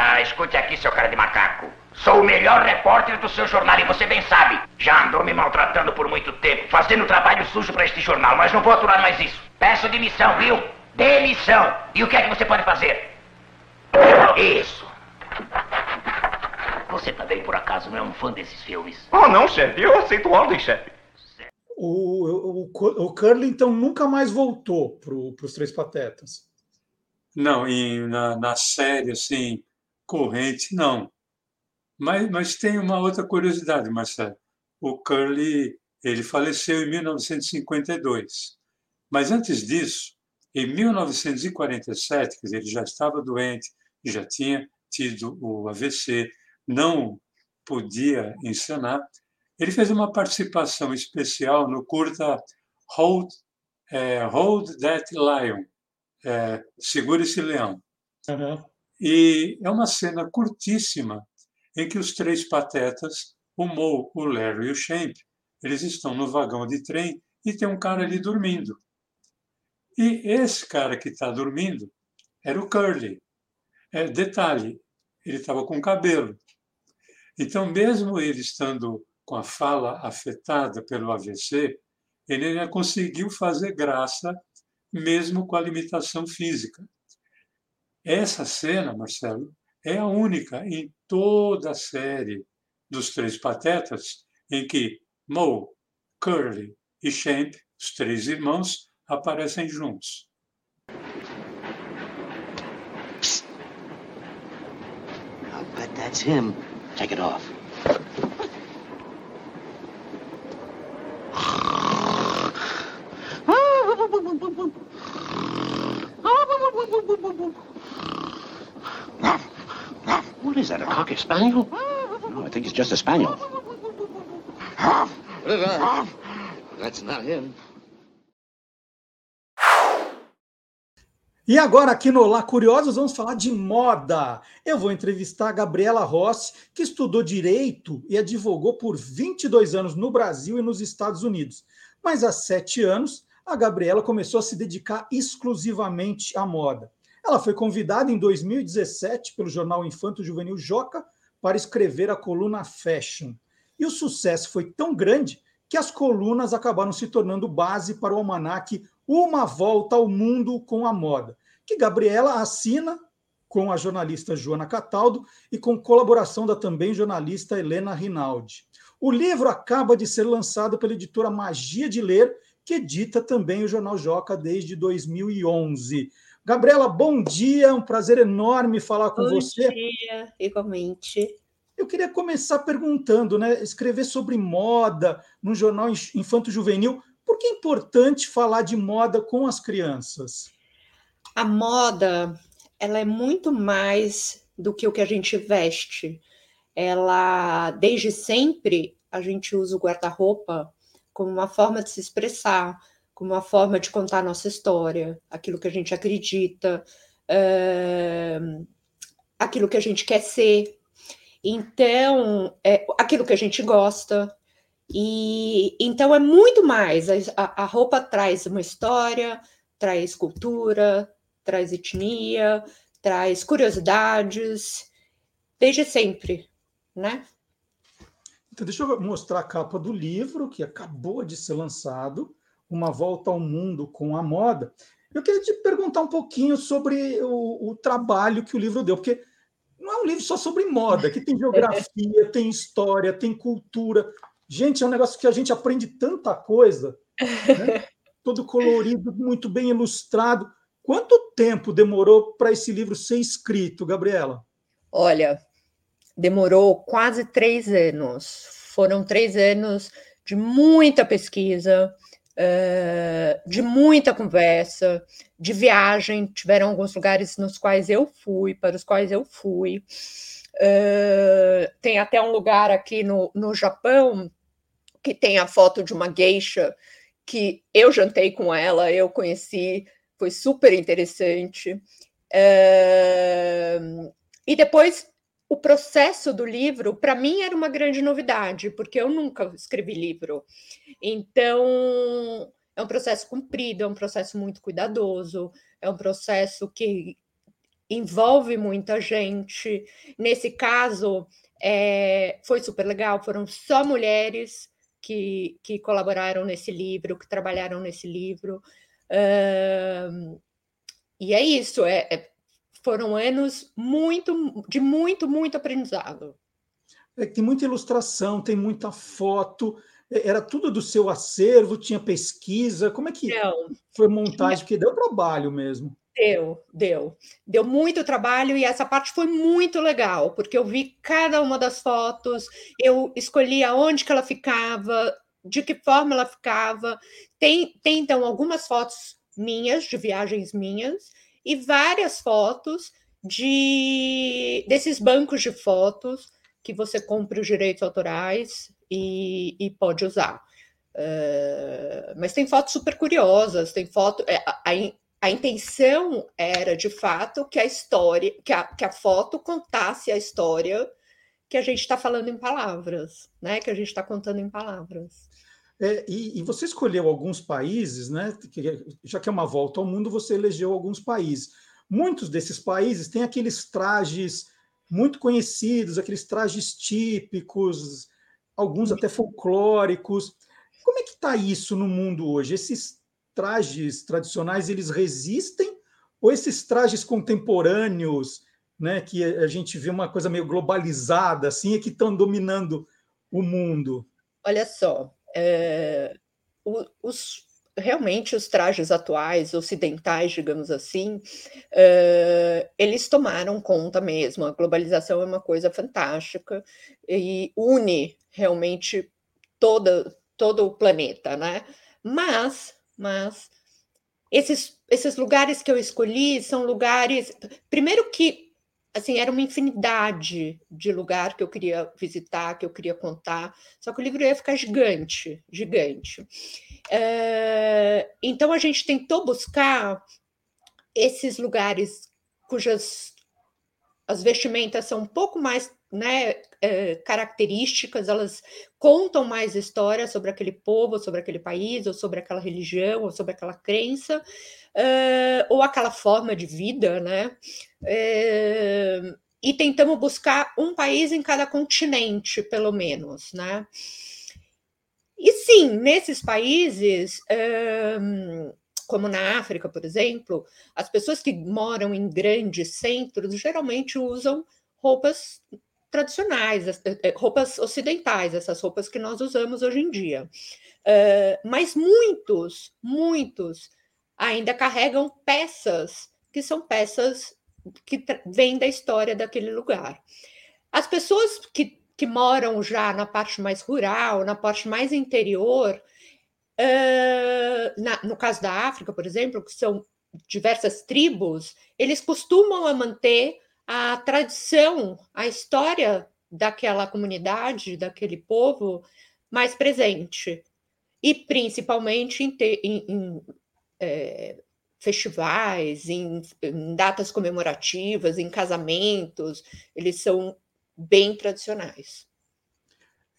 Ah, escute aqui, seu cara de macaco. Sou o melhor repórter do seu jornal e você bem sabe. Já andou me maltratando por muito tempo, fazendo trabalho sujo para este jornal, mas não vou aturar mais isso. Peço demissão, viu? Demissão. E o que é que você pode fazer? Isso. Você também, por acaso, não é um fã desses filmes? Oh, não, chefe. Eu aceito ordem, chefe. O, o, o Curly, então, nunca mais voltou para os Três Patetas. Não, e na, na série, assim, corrente, não. Mas, mas tem uma outra curiosidade, Marcelo. O Curly, ele faleceu em 1952. Mas antes disso, em 1947, quer dizer, ele já estava doente, já tinha tido o AVC, não podia encenar, ele fez uma participação especial no curta Hold, é, Hold That Lion, é, Segure esse Leão. Uhum. E é uma cena curtíssima em que os três patetas, o Mo, o Larry e o Champ, eles estão no vagão de trem e tem um cara ali dormindo. E esse cara que está dormindo era o Curly. É, detalhe, ele estava com cabelo. Então, mesmo ele estando com a fala afetada pelo AVC, ele ainda conseguiu fazer graça, mesmo com a limitação física. Essa cena, Marcelo, é a única em toda a série dos Três Patetas em que Moe, Curly e Champ, os três irmãos, aparecem juntos. I'll bet that's him. Take it off. What is that, a cocker spaniel? No, I think it's just a spaniel. That's not him. E agora, aqui no Olá Curiosos, vamos falar de moda. Eu vou entrevistar a Gabriela Rossi, que estudou Direito e advogou por 22 anos no Brasil e nos Estados Unidos. Mas há sete anos, a Gabriela começou a se dedicar exclusivamente à moda. Ela foi convidada em 2017 pelo jornal Infanto Juvenil Joca para escrever a coluna Fashion. E o sucesso foi tão grande que as colunas acabaram se tornando base para o almanaque Uma Volta ao Mundo com a Moda, que Gabriela assina com a jornalista Joana Cataldo e com colaboração da também jornalista Helena Rinaldi. O livro acaba de ser lançado pela editora Magia de Ler, que edita também o Jornal Joca desde 2011. Gabriela, bom dia, um prazer enorme falar com bom você. Bom dia, igualmente. Eu queria começar perguntando, né? Escrever sobre moda no jornal infanto-juvenil, por Por que é importante falar de moda com as crianças? A moda, ela é muito mais do que o que a gente veste. Ela, desde sempre, a gente usa o guarda-roupa como uma forma de se expressar, como uma forma de contar nossa história, aquilo que a gente acredita, uh, aquilo que a gente quer ser. Então, é, aquilo que a gente gosta. E então é muito mais. A, a roupa traz uma história, traz cultura, traz etnia, traz curiosidades, desde sempre, né? Então, deixa eu mostrar a capa do livro, que acabou de ser lançado, Uma Volta ao Mundo com a Moda. Eu queria te perguntar um pouquinho sobre o, o trabalho que o livro deu, porque não é um livro só sobre moda, que tem geografia, tem história, tem cultura. Gente, é um negócio que a gente aprende tanta coisa, né? todo colorido, muito bem ilustrado. Quanto tempo demorou para esse livro ser escrito, Gabriela? Olha, demorou quase três anos. Foram três anos de muita pesquisa, de muita conversa, de viagem. Tiveram alguns lugares nos quais eu fui, para os quais eu fui. Uh, tem até um lugar aqui no, no Japão que tem a foto de uma geisha que eu jantei com ela, eu conheci, foi super interessante. Uh, e depois o processo do livro, para mim, era uma grande novidade, porque eu nunca escrevi livro. Então, é um processo comprido, é um processo muito cuidadoso, é um processo que envolve muita gente. Nesse caso, é, foi super legal, foram só mulheres que, que colaboraram nesse livro, que trabalharam nesse livro. E é isso, é, é foram anos muito de muito, muito aprendizado. É, tem muita ilustração, tem muita foto. Era tudo do seu acervo, tinha pesquisa. Como é que Não, foi montagem? Porque deu trabalho mesmo. Deu, deu. Deu muito trabalho e essa parte foi muito legal, porque eu vi cada uma das fotos, eu escolhi aonde que ela ficava, de que forma ela ficava. Tem, tem então algumas fotos minhas, de viagens minhas, e várias fotos de desses bancos de fotos que você compra os direitos autorais e, e pode usar. Uh, mas tem fotos super curiosas, tem foto. É, a, a, a, intenção era de fato que a história, que a, que a foto contasse a história que a gente está falando em palavras, né? Que a gente está contando em palavras. É, e, e, você escolheu alguns países, né? Já que é uma volta ao mundo, você elegeu alguns países. Muitos desses países têm aqueles trajes muito conhecidos, aqueles trajes típicos, alguns até folclóricos. Como é que está isso no mundo hoje? Esses trajes tradicionais eles resistem ou esses trajes contemporâneos, né, que a gente vê uma coisa meio globalizada assim, é que estão dominando o mundo? Olha só, é, os, realmente os trajes atuais, ocidentais, digamos assim, é, eles tomaram conta mesmo. A globalização é uma coisa fantástica e une realmente toda, todo o planeta, né? Mas, mas esses, esses lugares que eu escolhi são lugares, primeiro que assim, era uma infinidade de lugar que eu queria visitar, que eu queria contar, só que o livro ia ficar gigante, gigante. É, então a gente tentou buscar esses lugares cujas as vestimentas são um pouco mais né, é, características, elas contam mais história sobre aquele povo, sobre aquele país, ou sobre aquela religião, ou sobre aquela crença, uh, ou aquela forma de vida, né? Uh, e tentamos buscar um país em cada continente, pelo menos, né? E sim, nesses países, um, como na África, por exemplo, as pessoas que moram em grandes centros geralmente usam roupas tradicionais, roupas ocidentais, essas roupas que nós usamos hoje em dia. Mas muitos, muitos ainda carregam peças que são peças que vêm da história daquele lugar. As pessoas que, que moram já na parte mais rural, na parte mais interior, uh, na, no caso da África, por exemplo, que são diversas tribos, eles costumam manter a tradição, a história daquela comunidade, daquele povo mais presente. E principalmente em, te, em, em é, festivais, em, em datas comemorativas, em casamentos, eles são bem tradicionais.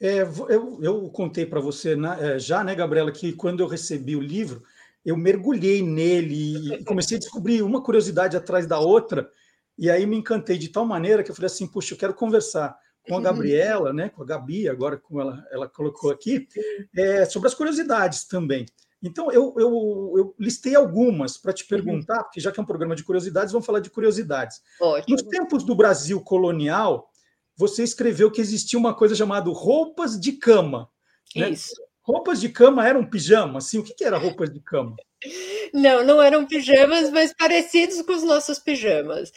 É, eu, eu, contei para você é, já, né, Gabriela, que quando eu recebi o livro, eu mergulhei nele e comecei a descobrir uma curiosidade atrás da outra, e aí me encantei de tal maneira que eu falei assim, puxa, eu quero conversar com a Gabriela, né, com a Gabi, agora como ela, ela colocou aqui, é, sobre as curiosidades também. Então, eu, eu, eu listei algumas para te perguntar, uhum. porque já que é um programa de curiosidades, vamos falar de curiosidades. Ótimo. Nos tempos do Brasil colonial, você escreveu que existia uma coisa chamada roupas de cama. Né? Isso. Roupas de cama eram pijama? Assim, o que, que era roupas de cama? Não, não eram pijamas, mas parecidos com os nossos pijamas.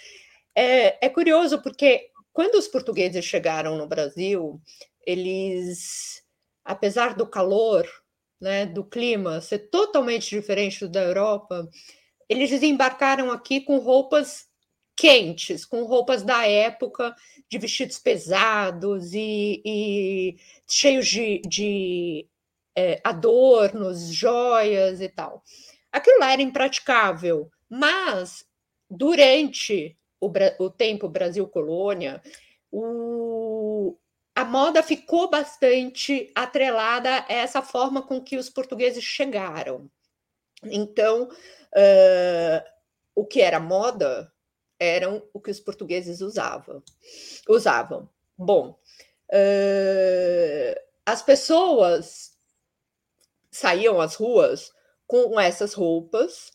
É, é curioso porque quando os portugueses chegaram no Brasil, eles, apesar do calor, né, do clima ser totalmente diferente da Europa, eles desembarcaram aqui com roupas quentes, com roupas da época, de vestidos pesados e, e cheios de, de é, adornos, joias e tal. Aquilo lá era impraticável, mas durante o, o tempo Brasil colônia, o, a moda ficou bastante atrelada a essa forma com que os portugueses chegaram. Então, uh, o que era moda eram o que os portugueses usavam. usavam. Bom, uh, as pessoas saíam às ruas com essas roupas,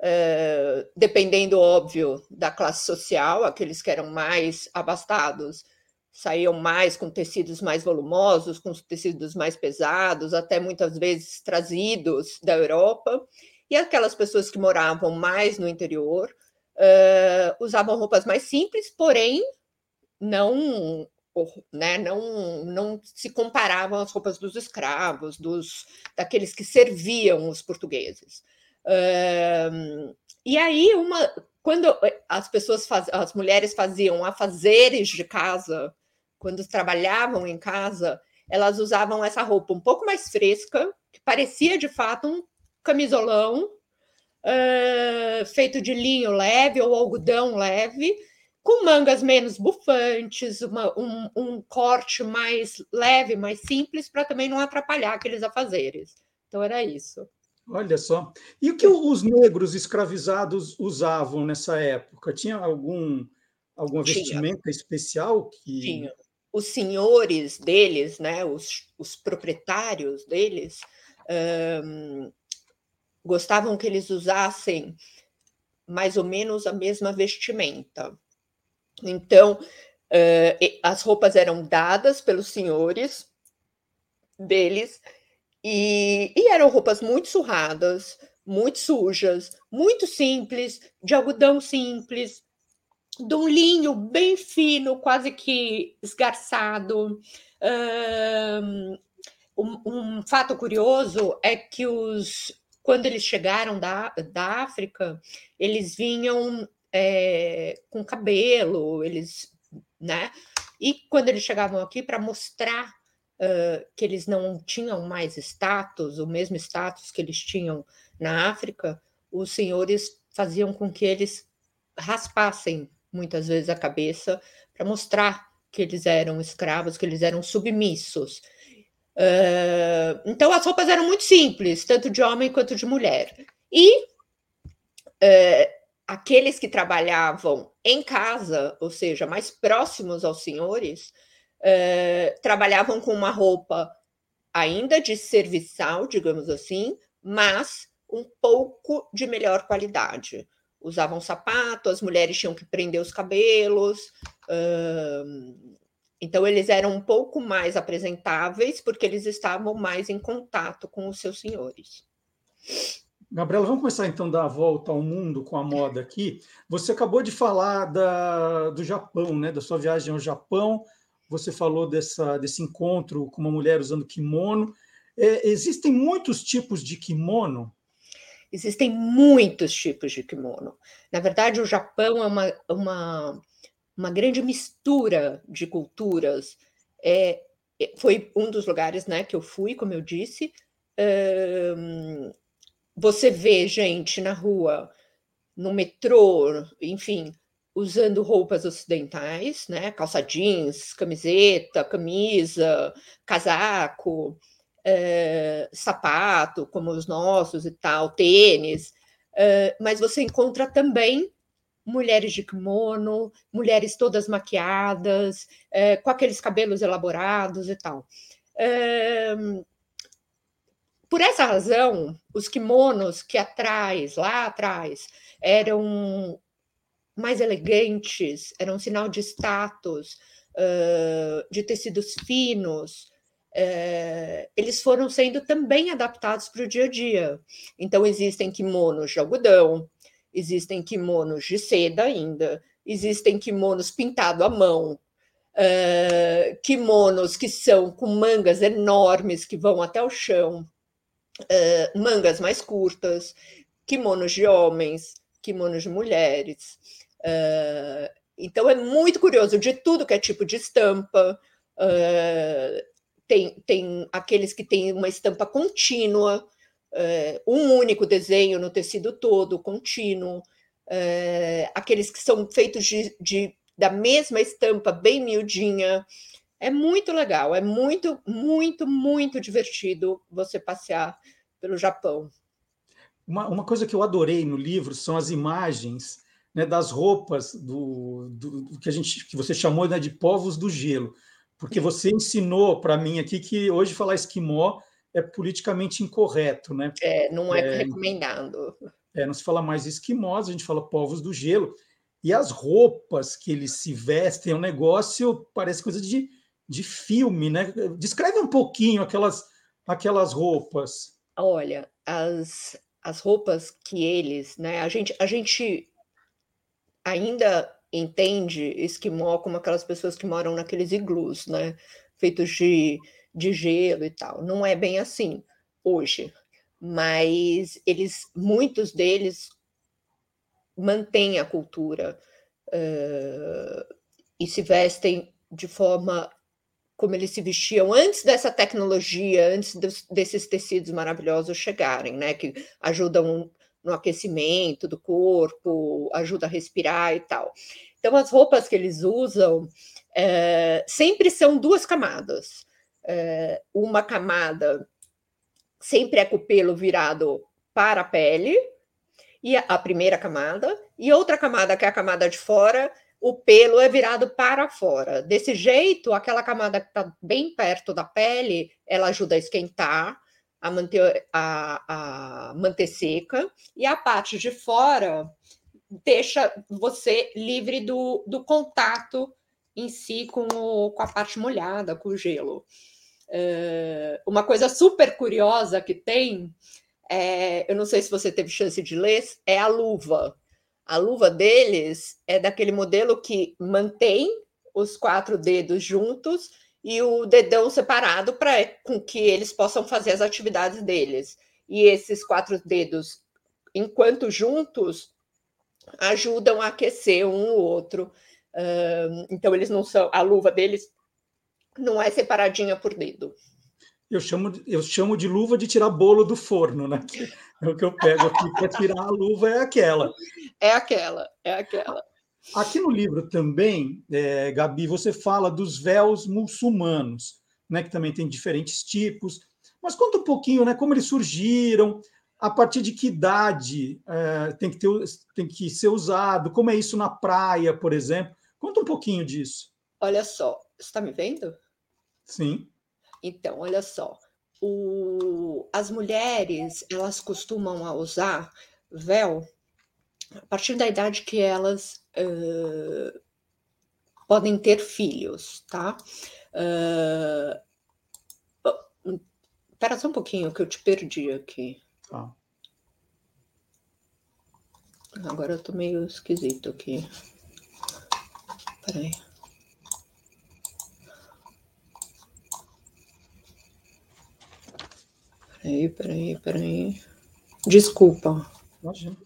uh, dependendo, óbvio, da classe social, aqueles que eram mais abastados saíam mais com tecidos mais volumosos, com tecidos mais pesados, até muitas vezes trazidos da Europa, e aquelas pessoas que moravam mais no interior uh, usavam roupas mais simples, porém não, né, não, não se comparavam às roupas dos escravos, dos daqueles que serviam os portugueses. Uh, e aí, uma, quando as pessoas faz, as mulheres faziam afazeres de casa quando trabalhavam em casa, elas usavam essa roupa um pouco mais fresca, que parecia de fato um camisolão uh, feito de linho leve ou algodão leve, com mangas menos bufantes, uma, um, um corte mais leve, mais simples, para também não atrapalhar aqueles afazeres. Então era isso. Olha só. E o que os negros escravizados usavam nessa época? Tinha algum alguma vestimenta especial que Tinha os senhores deles, né, os, os proprietários deles, um, gostavam que eles usassem mais ou menos a mesma vestimenta. Então, uh, as roupas eram dadas pelos senhores deles e, e eram roupas muito surradas, muito sujas, muito simples, de algodão simples, de um linho bem fino, quase que esgarçado. Um, um, fato curioso é que os quando eles chegaram da, da África, eles vinham é, com cabelo, eles, né? E quando eles chegavam aqui para mostrar uh, que eles não tinham mais status, o mesmo status que eles tinham na África, os senhores faziam com que eles raspassem muitas vezes a cabeça para mostrar que eles eram escravos, que eles eram submissos. Uh, então as roupas eram muito simples, tanto de homem quanto de mulher. E uh, aqueles que trabalhavam em casa, ou seja, mais próximos aos senhores, uh, trabalhavam com uma roupa ainda de serviçal, digamos assim, mas um pouco de melhor qualidade usavam sapato, as mulheres tinham que prender os cabelos. Uh, então, eles eram um pouco mais apresentáveis porque eles estavam mais em contato com os seus senhores. Gabriela, vamos começar então a dar a volta ao mundo com a moda aqui. Você acabou de falar da, do Japão, né? da sua viagem ao Japão. Você falou dessa, desse encontro com uma mulher usando kimono. É, existem muitos tipos de kimono? Existem muitos tipos de kimono. Na verdade, o Japão é uma, uma, uma grande mistura de culturas. É, é foi um dos lugares né, que eu fui, como eu disse. Um, você vê gente na rua, no metrô, enfim, usando roupas ocidentais, né? Calça jeans, camiseta, camisa, casaco, é, sapato, como os nossos e tal, tênis. É, mas você encontra também mulheres de kimono, mulheres todas maquiadas, é, com aqueles cabelos elaborados e tal. por essa razão, os kimonos que atrás, lá atrás, eram mais elegantes, eram um sinal de status, de tecidos finos, uh, eles foram sendo também adaptados para o dia a dia. Então, existem kimonos de algodão, existem kimonos de seda ainda, existem kimonos pintados à mão, uh, kimonos que são com mangas enormes que vão até o chão, mangas mais curtas, kimonos de homens, kimonos de mulheres. Uh, então é muito curioso de tudo que é tipo de estampa. Uh, tem, tem aqueles que têm uma estampa contínua, uh, um único desenho no tecido todo, contínuo. aqueles que são feitos de, de, da mesma estampa, bem miudinha. É muito legal, é muito, muito, muito divertido você passear pelo Japão. Uma, uma coisa que eu adorei no livro são as imagens né, das roupas do, do, do, que a gente que você chamou né, de povos do gelo, porque você ensinou para mim aqui que hoje falar esquimó é politicamente incorreto, né? É, não é, é recomendado. É, não se fala mais esquimós, a gente fala povos do gelo. E as roupas que eles se vestem é um negócio, parece coisa de, de filme, né? Descreve um pouquinho aquelas, aquelas roupas. Olha, as, as roupas que eles, né? A gente, a gente ainda entende esquimó como aquelas pessoas que moram naqueles iglus, né? Feitos de, de gelo e tal. Não é bem assim hoje, mas eles, muitos deles mantêm a cultura uh, e se vestem de forma como eles se vestiam antes dessa tecnologia, antes dos, desses tecidos maravilhosos chegarem, né? Que ajudam no aquecimento do corpo, ajuda a respirar e tal. Então, as roupas que eles usam é, sempre são duas camadas. É, uma camada sempre é com o pelo virado para a pele, e a, a primeira camada, e outra camada, que é a camada de fora, o pelo é virado para fora. Desse jeito, aquela camada que está bem perto da pele, ela ajuda a esquentar, a manter, a, a manter seca, e a parte de fora deixa você livre do, do contato em si com, o, com a parte molhada, com o gelo. Uh, uma coisa super curiosa que tem, é, eu não sei se você teve chance de ler, é a luva. A luva deles é daquele modelo que mantém os quatro dedos juntos e o dedão separado para com que eles possam fazer as atividades deles. E esses quatro dedos, enquanto juntos, ajudam a aquecer um o outro. Uh, então eles não são, a luva deles não é separadinha por dedo. Eu chamo, eu chamo de luva de tirar bolo do forno, né? É o que eu pego aqui para tirar a luva é aquela. É aquela, é aquela. Aqui no livro também, é, Gabi, você fala dos véus muçulmanos, né, que também tem diferentes tipos. Mas conta um pouquinho, né, como eles surgiram, a partir de que idade é, tem, que ter, tem que ser usado, como é isso na praia, por exemplo. Conta um pouquinho disso. Olha só, você está me vendo? Sim. Então, olha só. O, as mulheres elas costumam usar véu a partir da idade que elas uh, podem ter filhos, tá? Uh, Espera só um pouquinho que eu te perdi aqui. Tá. Agora eu tô meio esquisito aqui. Peraí. Peraí, peraí, peraí. Desculpa. Imagina.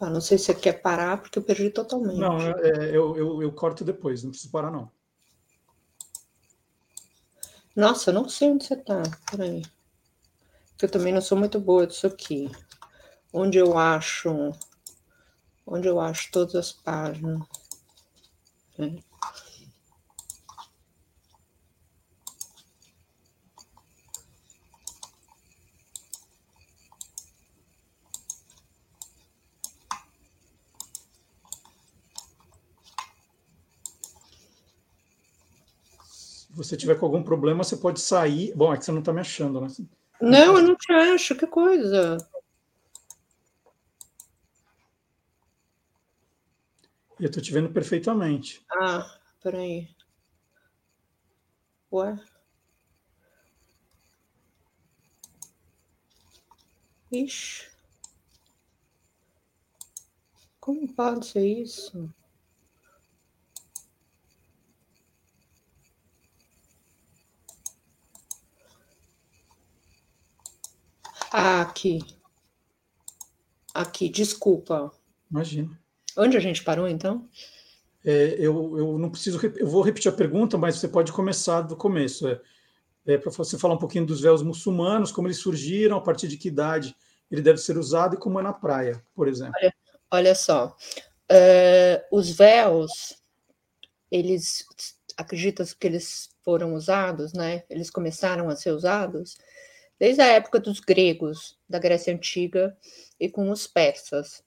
Ah, não sei se você quer parar, porque eu perdi totalmente. Não, é, eu, eu, eu corto depois, não preciso parar, não. Nossa, eu não sei onde você tá. Peraí. Porque eu também não sou muito boa disso aqui. Onde eu acho. Onde eu acho todas as páginas. É. você tiver com algum problema, você pode sair. Bom, é que você não está me achando, né? Não, eu não te acho. Que coisa. Eu estou te vendo perfeitamente. Ah, peraí. Ué? Ixi. Como pode ser isso? Ah, aqui. Aqui, desculpa. Imagina. Onde a gente parou, então? É, eu, eu não preciso, eu vou repetir a pergunta, mas você pode começar do começo. É, é para você falar um pouquinho dos véus muçulmanos, como eles surgiram, a partir de que idade ele deve ser usado e como é na praia, por exemplo. Olha, olha só, uh, os véus, eles acreditam que eles foram usados, né? Eles começaram a ser usados desde a época dos gregos, da Grécia Antiga e com os persas,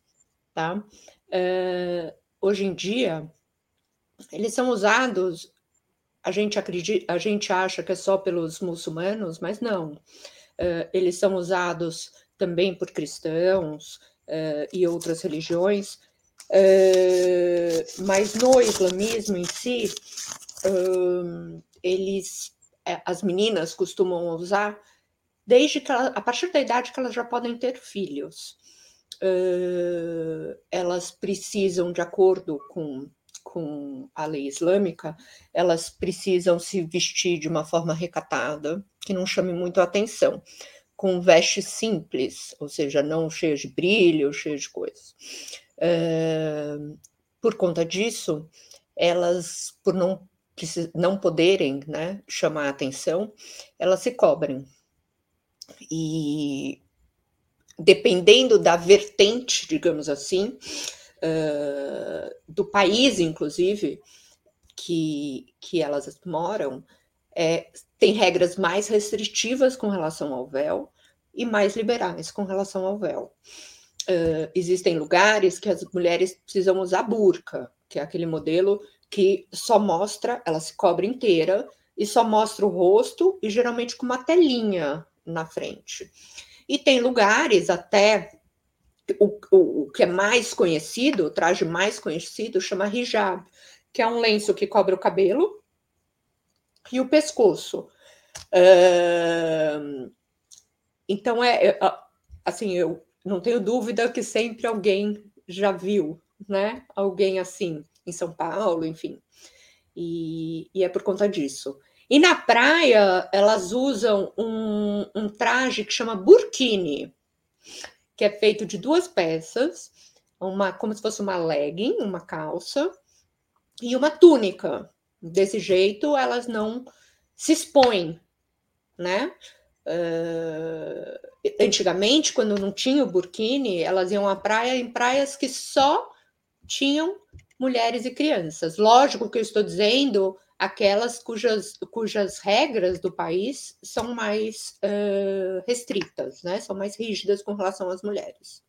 tá? Uh, hoje em dia, eles são usados, a gente acredita, a gente acha que é só pelos muçulmanos, mas não. Uh, eles são usados também por cristãos uh, e outras religiões, mas no islamismo em si, eles, as meninas costumam usar desde que ela, a partir da idade que elas já podem ter filhos. Uh, elas precisam, de acordo com, com a lei islâmica, elas precisam se vestir de uma forma recatada, que não chame muito a atenção, com vestes simples, ou seja, não cheias de brilho, cheias de coisas. Uh, por conta disso, elas, por não, não poderem né, chamar a atenção, elas se cobrem e dependendo da vertente, digamos assim, uh, do país, inclusive, que, que elas moram, é, tem regras mais restritivas com relação ao véu e mais liberais com relação ao véu. Uh, existem lugares que as mulheres precisam usar burca, que é aquele modelo que só mostra, ela se cobre inteira e só mostra o rosto e geralmente com uma telinha na frente. E tem lugares até o, o, o, que é mais conhecido, o traje mais conhecido, chama hijab, que é um lenço que cobre o cabelo e o pescoço. Uh, então é, é assim, eu não tenho dúvida que sempre alguém já viu, né? Alguém assim em São Paulo, enfim. E, e é por conta disso. E na praia, elas usam um, um traje que chama burkini, que é feito de duas peças, uma como se fosse uma legging, uma calça, e uma túnica. Desse jeito, elas não se expõem, né? Uh, antigamente, quando não tinha o burkini, elas iam à praia em praias que só tinham mulheres e crianças. Lógico que eu estou dizendo aquelas cujas, cujas regras do país são mais uh, restritas, né? são mais rígidas com relação às mulheres.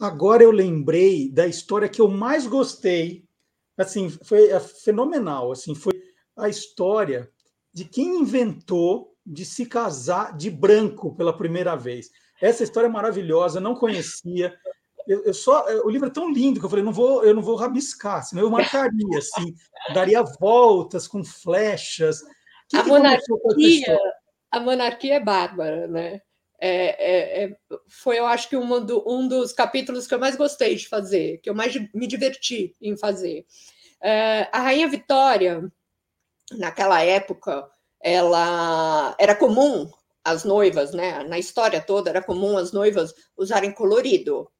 Agora eu lembrei da história que eu mais gostei, assim, foi é fenomenal, assim, foi a história de quem inventou de se casar de branco pela primeira vez. Essa história é maravilhosa, não conhecia. Eu, eu, só o livro é tão lindo que eu falei não vou eu não vou rabiscar senão eu marcaria assim daria voltas com flechas que a que monarquia a monarquia é bárbara né é, é, é, foi, eu acho que um, do, um, dos capítulos que eu mais gostei de fazer, que eu mais me diverti em fazer. É, a Rainha Vitória, naquela época, ela era comum as noivas, né? Na história toda era comum as noivas usarem colorido.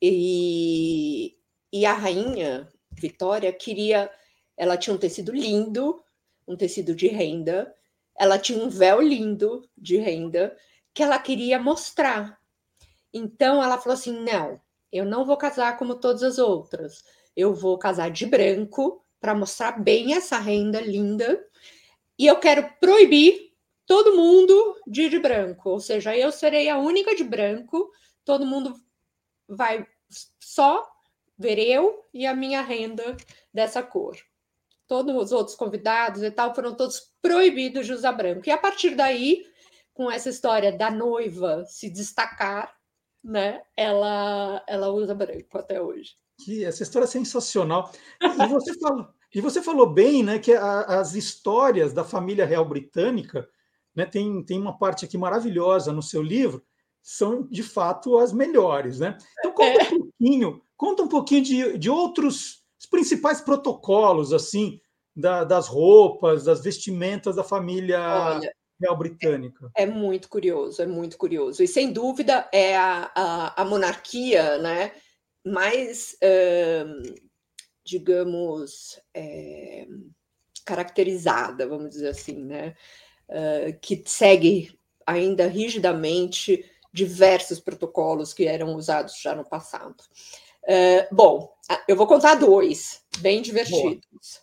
E, e a rainha Vitória queria, ela tinha um tecido lindo, um tecido de renda, ela tinha um véu lindo de renda que ela queria mostrar. Então ela falou assim: não, eu não vou casar como todas as outras. Eu vou casar de branco para mostrar bem essa renda linda. E eu quero proibir todo mundo de ir de branco. Ou seja, eu serei a única de branco, todo mundo vai só ver eu e a minha renda dessa cor. Todos os outros convidados e tal foram todos proibidos de usar branco. E a partir daí, com essa história da noiva se destacar, né, ela, ela usa branco até hoje. Que essa história é sensacional. E você falou, e você falou bem, né, que a, as histórias da família real britânica, né, tem, tem uma parte aqui maravilhosa no seu livro, são de fato as melhores, né? Então conta é. um pouquinho, conta um pouquinho de, de outros os principais protocolos assim da, das roupas, das vestimentas da família Olha, real britânica. É, é, muito curioso, é muito curioso. E sem dúvida é a, a, a monarquia, né? Mais, digamos, é, caracterizada, vamos dizer assim, né? Uh, que segue ainda rigidamente diversos protocolos que eram usados já no passado. Uh, bom, eu vou contar dois, bem divertidos.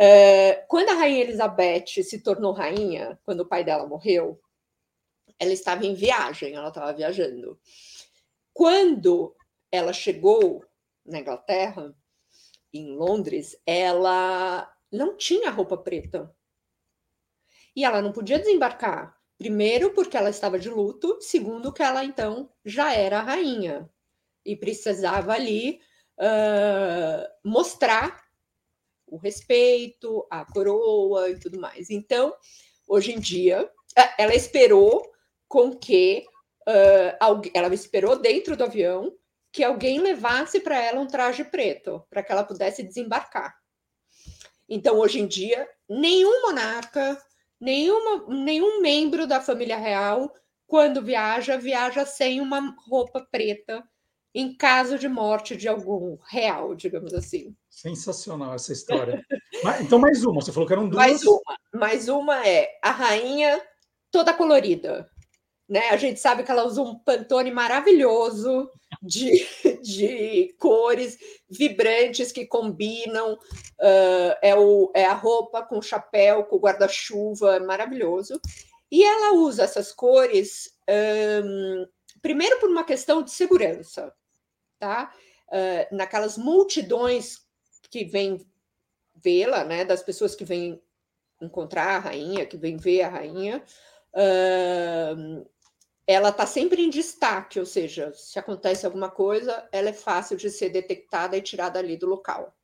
Uh, quando a rainha Elizabeth se tornou rainha, quando o pai dela morreu, ela estava em viagem, ela estava viajando. Quando ela chegou na Inglaterra, em Londres, ela não tinha roupa preta. E ela não podia desembarcar. Primeiro, porque ela estava de luto, segundo, que ela então já era rainha e precisava ali uh, mostrar o respeito, a coroa e tudo mais. Então, hoje em dia, ela esperou com que uh, ela esperou dentro do avião que alguém levasse para ela um traje preto para que ela pudesse desembarcar. Então, hoje em dia, nenhum monarca, nenhuma, nenhum membro da família real, quando viaja, viaja sem uma roupa preta em caso de morte de algum real, digamos assim. Sensacional essa história. então, mais uma, você falou que eram duas. Mais uma, mais uma é a rainha toda colorida. Né? A gente sabe que ela usa um pantone maravilhoso de, de cores vibrantes que combinam. Uh, é, o, é a roupa com chapéu, com guarda-chuva, é maravilhoso. E ela usa essas cores, um, primeiro por uma questão de segurança, tá? Uh, naquelas multidões que vêm vê-la, né? Das pessoas que vêm encontrar a rainha, que vêm ver a rainha. Uh, ela está sempre em destaque, ou seja, se acontece alguma coisa, ela é fácil de ser detectada e tirada ali do local.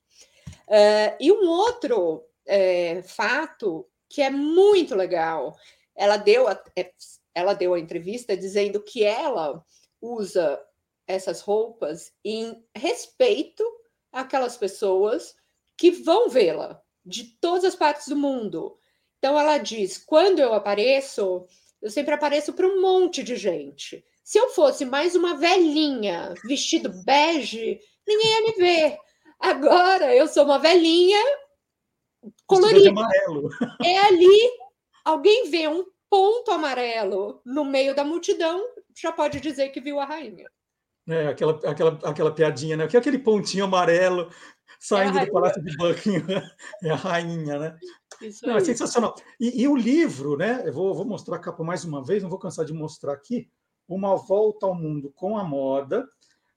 Uh, e um outro é, fato que é muito legal, ela deu, a, é, ela deu a entrevista dizendo que ela usa essas roupas em respeito àquelas pessoas que vão vê-la de todas as partes do mundo. Então ela diz: quando eu apareço, eu sempre apareço para um monte de gente. Se eu fosse mais uma velhinha vestido bege, ninguém ia me ver. Agora eu sou uma velhinha colorida. É ali, alguém vê um ponto amarelo no meio da multidão, já pode dizer que viu a rainha. É, aquela, aquela, aquela piadinha, né? O que é aquele pontinho amarelo saindo é do Palácio de Buckingham? É a rainha, né? Não, é sensacional. E, e, o livro, né? Eu vou, vou mostrar a capa mais uma vez, não vou cansar de mostrar aqui. Uma Volta ao Mundo com a Moda,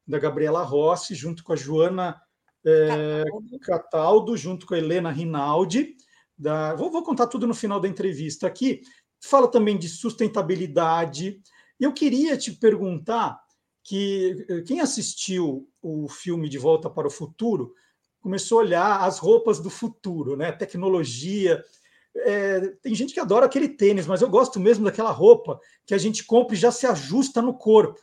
da Gabriela Rossi, junto com a Joana é, Cataldo. Cataldo, junto com a Helena Rinaldi. Da, vou, vou contar tudo no final da entrevista aqui. Fala também de sustentabilidade. Eu queria te perguntar que eh, quem assistiu o filme De Volta para o Futuro começou a olhar as roupas do futuro, né? Tecnologia. é, tem gente que adora aquele tênis, mas eu gosto mesmo daquela roupa que a gente compra e já se ajusta no corpo.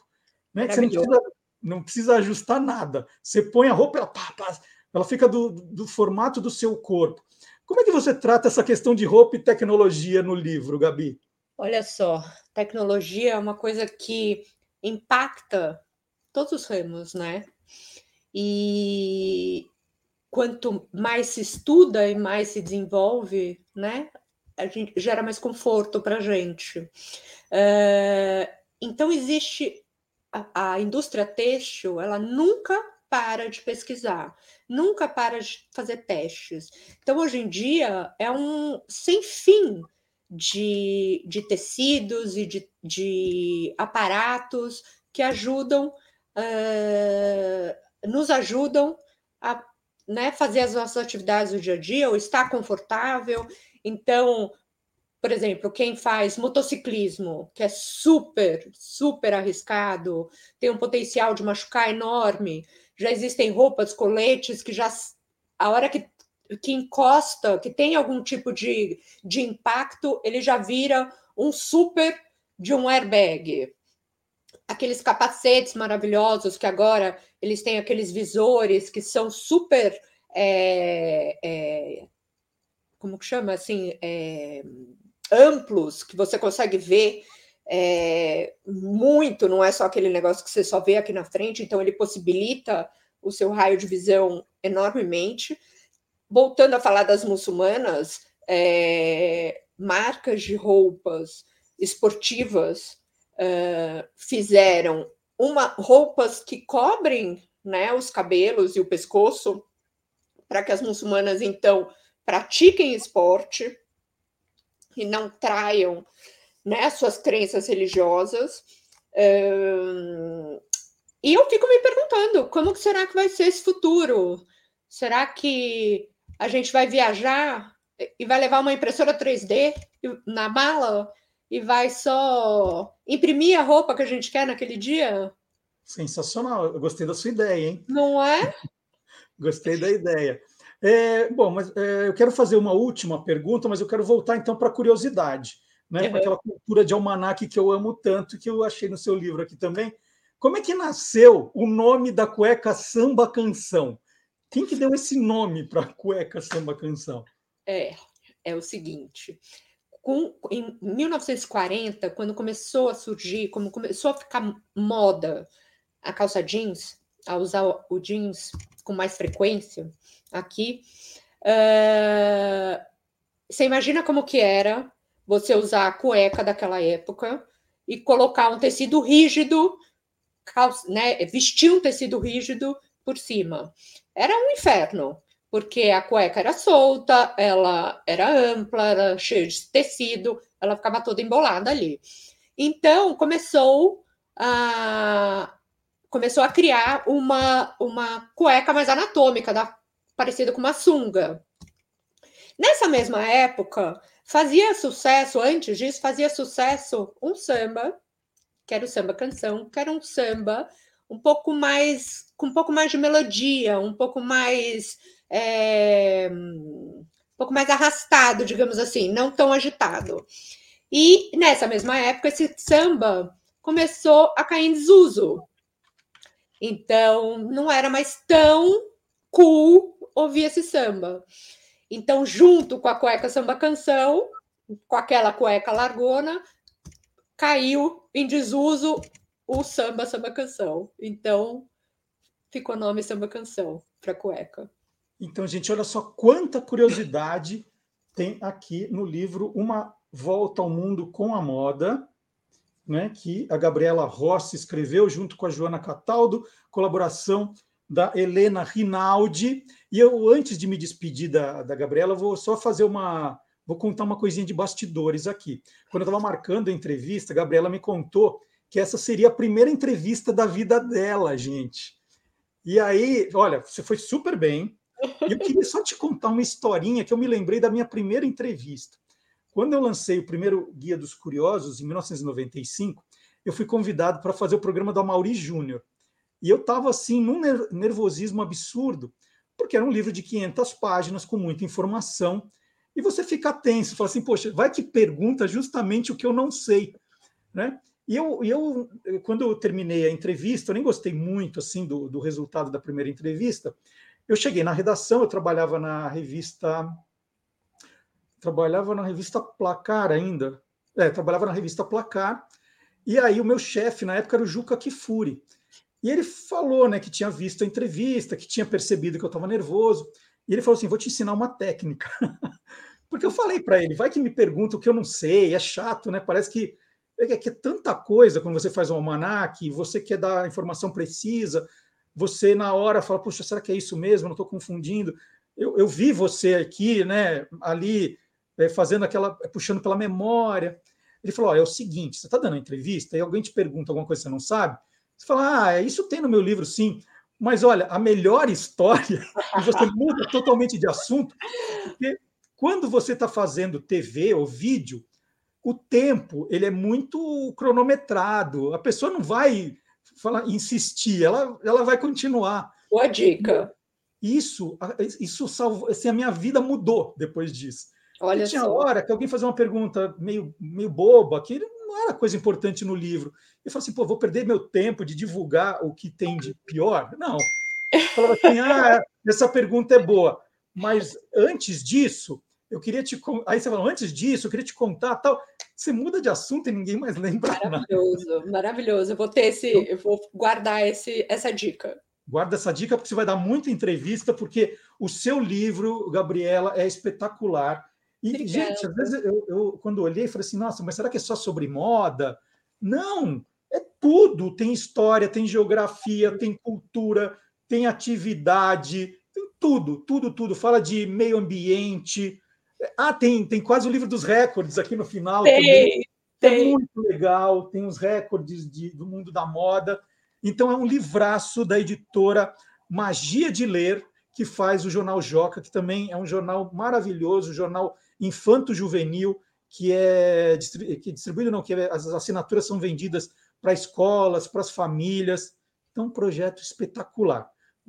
Né? Que você não precisa, não precisa ajustar nada. Você põe a roupa, ela, pá, pá, ela fica do, do formato do seu corpo. Como é que você trata essa questão de roupa e tecnologia no livro, Gabi? Olha só, tecnologia é uma coisa que impacta todos os ramos, né? E quanto mais se estuda e mais se desenvolve, né? A gente gera mais conforto para a gente. Uh, então existe a, a indústria têxtil, ela nunca para de pesquisar, nunca para de fazer testes. Então, hoje em dia, é um sem fim de, de tecidos e de, de aparatos que ajudam, uh, nos ajudam a né, fazer as nossas atividades do dia a dia, ou estar confortável. Então, por exemplo, quem faz motociclismo, que é super, super arriscado, tem um potencial de machucar enorme, já existem roupas, coletes que já a hora que, que encosta, que tem algum tipo de, de impacto, ele já vira um super de um airbag. Aqueles capacetes maravilhosos que agora eles têm aqueles visores que são super é, é, como que chama? Assim é, amplos que você consegue ver é, muito, não é só aquele negócio que você só vê aqui na frente, então ele possibilita o seu raio de visão enormemente. Voltando a falar das muçulmanas, é, marcas de roupas esportivas fizeram uma roupas que cobrem né, os cabelos e o pescoço para que as muçulmanas então pratiquem esporte e não traiam né, suas crenças religiosas. e eu fico me perguntando como que será que vai ser esse futuro? Será que a gente vai viajar e vai levar uma impressora 3D na mala e vai só imprimir a roupa que a gente quer naquele dia? Sensacional, eu gostei da sua ideia, hein? Não é? gostei da ideia. É, bom, mas é, eu quero fazer uma última pergunta, mas eu quero voltar então para a curiosidade, né? Uhum. Para aquela cultura de almanac que eu amo tanto, que eu achei no seu livro aqui também. Como é que nasceu o nome da cueca samba canção? Quem que deu esse nome para cueca samba canção? É, é o seguinte. Com, em 1940, quando começou a surgir, como começou a ficar moda a calça jeans, a usar o jeans com mais frequência, aqui. Uh, você imagina como que era você usar a cueca daquela época e colocar um tecido rígido, calça, né, vestir um tecido rígido por cima. Era um inferno, porque a cueca era solta, ela era ampla, era cheia de tecido, ela ficava toda embolada ali. Então começou a começou a criar uma, uma cueca mais anatômica da parecida com uma sunga. Nessa mesma época, fazia sucesso, antes disso, fazia sucesso um samba, que era o samba canção, que era um samba um pouco mais, com um pouco mais de melodia, um pouco mais, é, um pouco mais arrastado, digamos assim, não tão agitado. E nessa mesma época, esse samba começou a cair em desuso. Então, não era mais tão cool ouvir esse samba. Então, junto com a cueca samba canção, com aquela cueca largona, caiu em desuso o samba samba canção. Então, ficou o nome samba canção para cueca. Então, gente, olha só quanta curiosidade tem aqui no livro Uma Volta ao Mundo com a Moda, né, que a Gabriela Rossi escreveu junto com a Joana Cataldo, colaboração da Helena Rinaldi. E eu, antes de me despedir da, da Gabriela, vou só fazer uma. Vou contar uma coisinha de bastidores aqui. Quando eu estava marcando a entrevista, a Gabriela me contou que essa seria a primeira entrevista da vida dela, gente. E aí, olha, você foi super bem. Eu queria só te contar uma historinha que eu me lembrei da minha primeira entrevista. Quando eu lancei o primeiro Guia dos Curiosos, em 1995, eu fui convidado para fazer o programa do Amaury Júnior. E eu estava assim, num nervosismo absurdo, porque era um livro de 500 páginas com muita informação. e você fica tenso, fala assim, poxa, vai que pergunta justamente o que eu não sei, né? E eu, eu quando eu terminei a entrevista, eu nem gostei muito assim do, do resultado da primeira entrevista. Eu cheguei na redação, eu trabalhava na revista trabalhava na revista Placar ainda. É, trabalhava na revista Placar. E aí o meu chefe na época era o Juca Kifuri. E ele falou, né, que tinha visto a entrevista, que tinha percebido que eu estava nervoso. E ele falou assim: "Vou te ensinar uma técnica". Porque eu falei para ele, vai que me pergunta o que eu não sei, é chato, né? Parece que é que é tanta coisa quando você faz um almanac, você quer dar informação precisa, você na hora fala, puxa, será que é isso mesmo? Não estou confundindo. Eu, eu, vi você aqui, né, ali, é, fazendo aquela, é, puxando pela memória. Ele falou: é o seguinte, você está dando uma entrevista e alguém te pergunta alguma coisa que você não sabe, você fala, ah, isso tem no meu livro, sim. Mas olha, a melhor história, e você muda totalmente de assunto, porque quando você está fazendo TV ou vídeo, o tempo ele é muito cronometrado. A pessoa não vai falar, insistir, ela, ela vai continuar. Boa dica. Isso, isso salvou, assim, a minha vida mudou depois disso. Olha e tinha só. hora que alguém fazia uma pergunta meio, meio boba, que não era coisa importante no livro. Eu falei assim, pô, vou perder meu tempo de divulgar o que tem de pior? Não. Eu falava assim, ah, essa pergunta é boa. Mas antes disso, eu queria te. Aí você falou, antes disso, eu queria te contar tal. Você muda de assunto e ninguém mais lembra. Maravilhoso, nada. maravilhoso. Eu vou ter esse, eu vou guardar esse, essa dica. Guarda essa dica, porque você vai dar muita entrevista, porque o seu livro, Gabriela, é espetacular. E, Obrigada. gente, às vezes eu, eu, quando olhei, falei assim, nossa, mas será que é só sobre moda? Não, é tudo. Tem história, tem geografia, tem cultura, tem atividade, tem tudo, tudo, tudo. Fala de meio ambiente, ah, tem, tem quase o livro dos recordes aqui no final. Tem, também. tem. É muito legal, tem os recordes de, do mundo da moda. Então, é um livraço da editora Magia de Ler, que faz o Jornal Joca, que também é um jornal maravilhoso, um jornal infanto-juvenil, que é que distribuído, não, que é, as assinaturas são vendidas para escolas, para as famílias. Então, um projeto espetacular.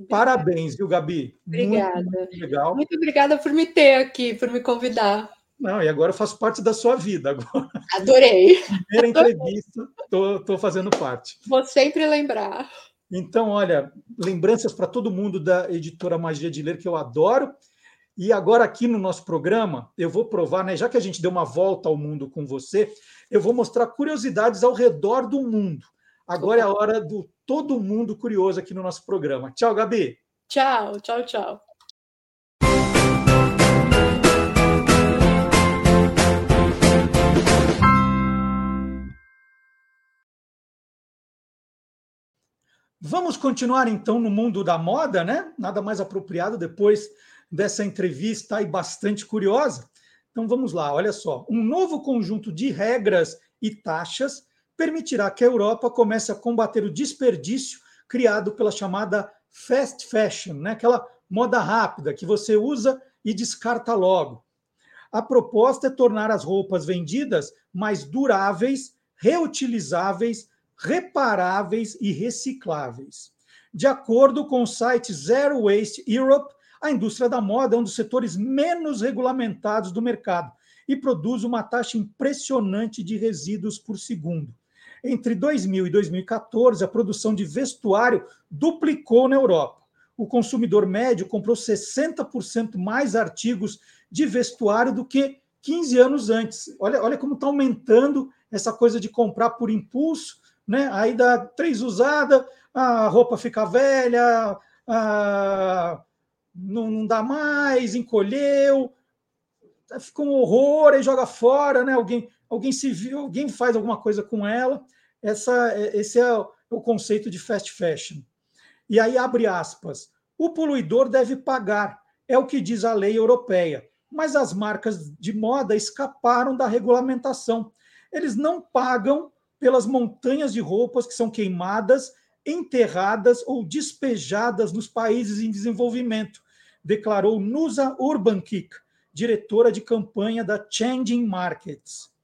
Parabéns, viu, Gabi? Obrigada. Muito, muito, legal. Muito obrigada por me ter aqui, por me convidar. Não, e agora eu faço parte da sua vida. Agora. Adorei. Primeira entrevista, estou fazendo parte. Vou sempre lembrar. Então, olha, lembranças para todo mundo da editora Magia de Ler, que eu adoro. E agora, aqui no nosso programa, eu vou provar, né? Já que a gente deu uma volta ao mundo com você, eu vou mostrar curiosidades ao redor do mundo. Agora é a hora do todo mundo curioso aqui no nosso programa. Tchau, Gabi. Tchau, tchau, tchau. Vamos continuar então no mundo da moda, né? Nada mais apropriado depois dessa entrevista e bastante curiosa. Então vamos lá, olha só. Um novo conjunto de regras e taxas permitirá que a Europa comece a combater o desperdício criado pela chamada fast fashion, né? aquela moda rápida que você usa e descarta logo. A proposta é tornar as roupas vendidas mais duráveis, reutilizáveis, reparáveis e recicláveis. De acordo com o site Zero Waste Europe, a indústria da moda é um dos setores menos regulamentados do mercado e produz uma taxa impressionante de resíduos por segundo. Entre 2000 e 2014, a produção de vestuário duplicou na Europa. O consumidor médio comprou 60% mais artigos de vestuário do que 15 anos antes. Olha, olha como está aumentando essa coisa de comprar por impulso, né? Aí dá três usadas, a roupa fica velha, a... não, não dá mais, encolheu, fica um horror, aí joga fora, né? Alguém, alguém se viu, alguém faz alguma coisa com ela essa, é, esse é o conceito de fast fashion. E aí abre aspas. O poluidor deve pagar, é o que diz a lei europeia. Mas as marcas de moda escaparam da regulamentação. Eles não pagam pelas montanhas de roupas que são queimadas, enterradas ou despejadas nos países em desenvolvimento, declarou Nusa Urbankik, diretora de campanha da Changing Markets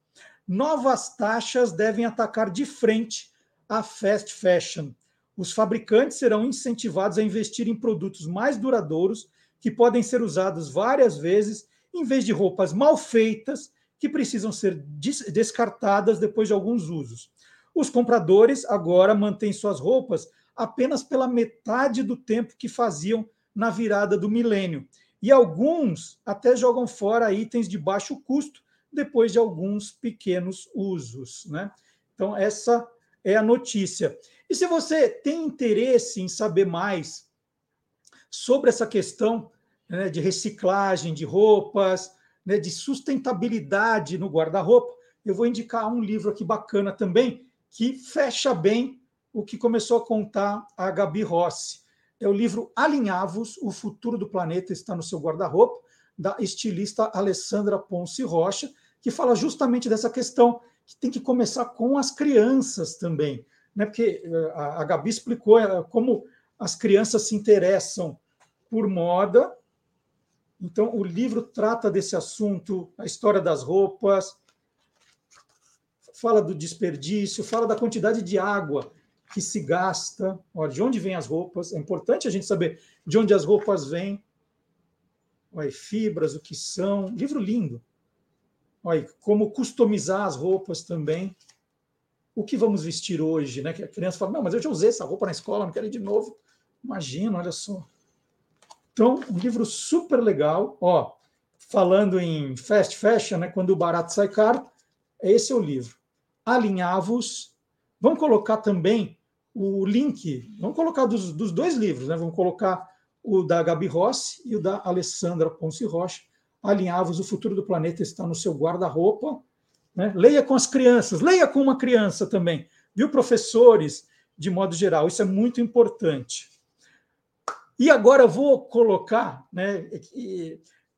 novas taxas devem atacar de frente a fast fashion. Os fabricantes serão incentivados a investir em produtos mais duradouros, que podem ser usados várias vezes em vez de roupas mal feitas que precisam ser descartadas depois de alguns usos. Os compradores agora mantêm suas roupas apenas pela metade do tempo que faziam na virada do milênio. E alguns até jogam fora itens de baixo custo depois de alguns pequenos usos. Né? Então, essa é a notícia. E se você tem interesse em saber mais sobre essa questão né, de reciclagem de roupas, né, de sustentabilidade no guarda-roupa, eu vou indicar um livro aqui bacana também, que fecha bem o que começou a contar a Gabi Rossi. É o livro Alinhavos, O Futuro do Planeta está no seu guarda-roupa, da estilista Alessandra Ponce Rocha, que fala justamente dessa questão que tem que começar com as crianças também. Né? Porque eh, a Gabi explicou eh, como as crianças se interessam por moda. Então, o livro trata desse assunto, a história das roupas, fala do desperdício, fala da quantidade de água que se gasta, ó, de onde vêm as roupas. É importante a gente saber de onde as roupas vêm. Olha, fibras, o que são. Livro lindo. Olha, como customizar as roupas também. O que vamos vestir hoje, né? Que a criança fala, não, mas eu já usei essa roupa na escola, não quero ir de novo. Imagina, olha só. Então, um livro super legal. Ó, falando em fast fashion, né? Quando o barato sai caro, esse é o livro. Alinhavos. Vamos colocar também o link, vamos colocar dos, dos dois livros, né? Vamos colocar o da Gabi Rossi e o da Alessandra Ponce Rocha. Alinhavos, o futuro do planeta está no seu guarda-roupa. Né? Leia com as crianças, leia com uma criança também, viu, professores, de modo geral, isso é muito importante. E agora eu vou colocar, né,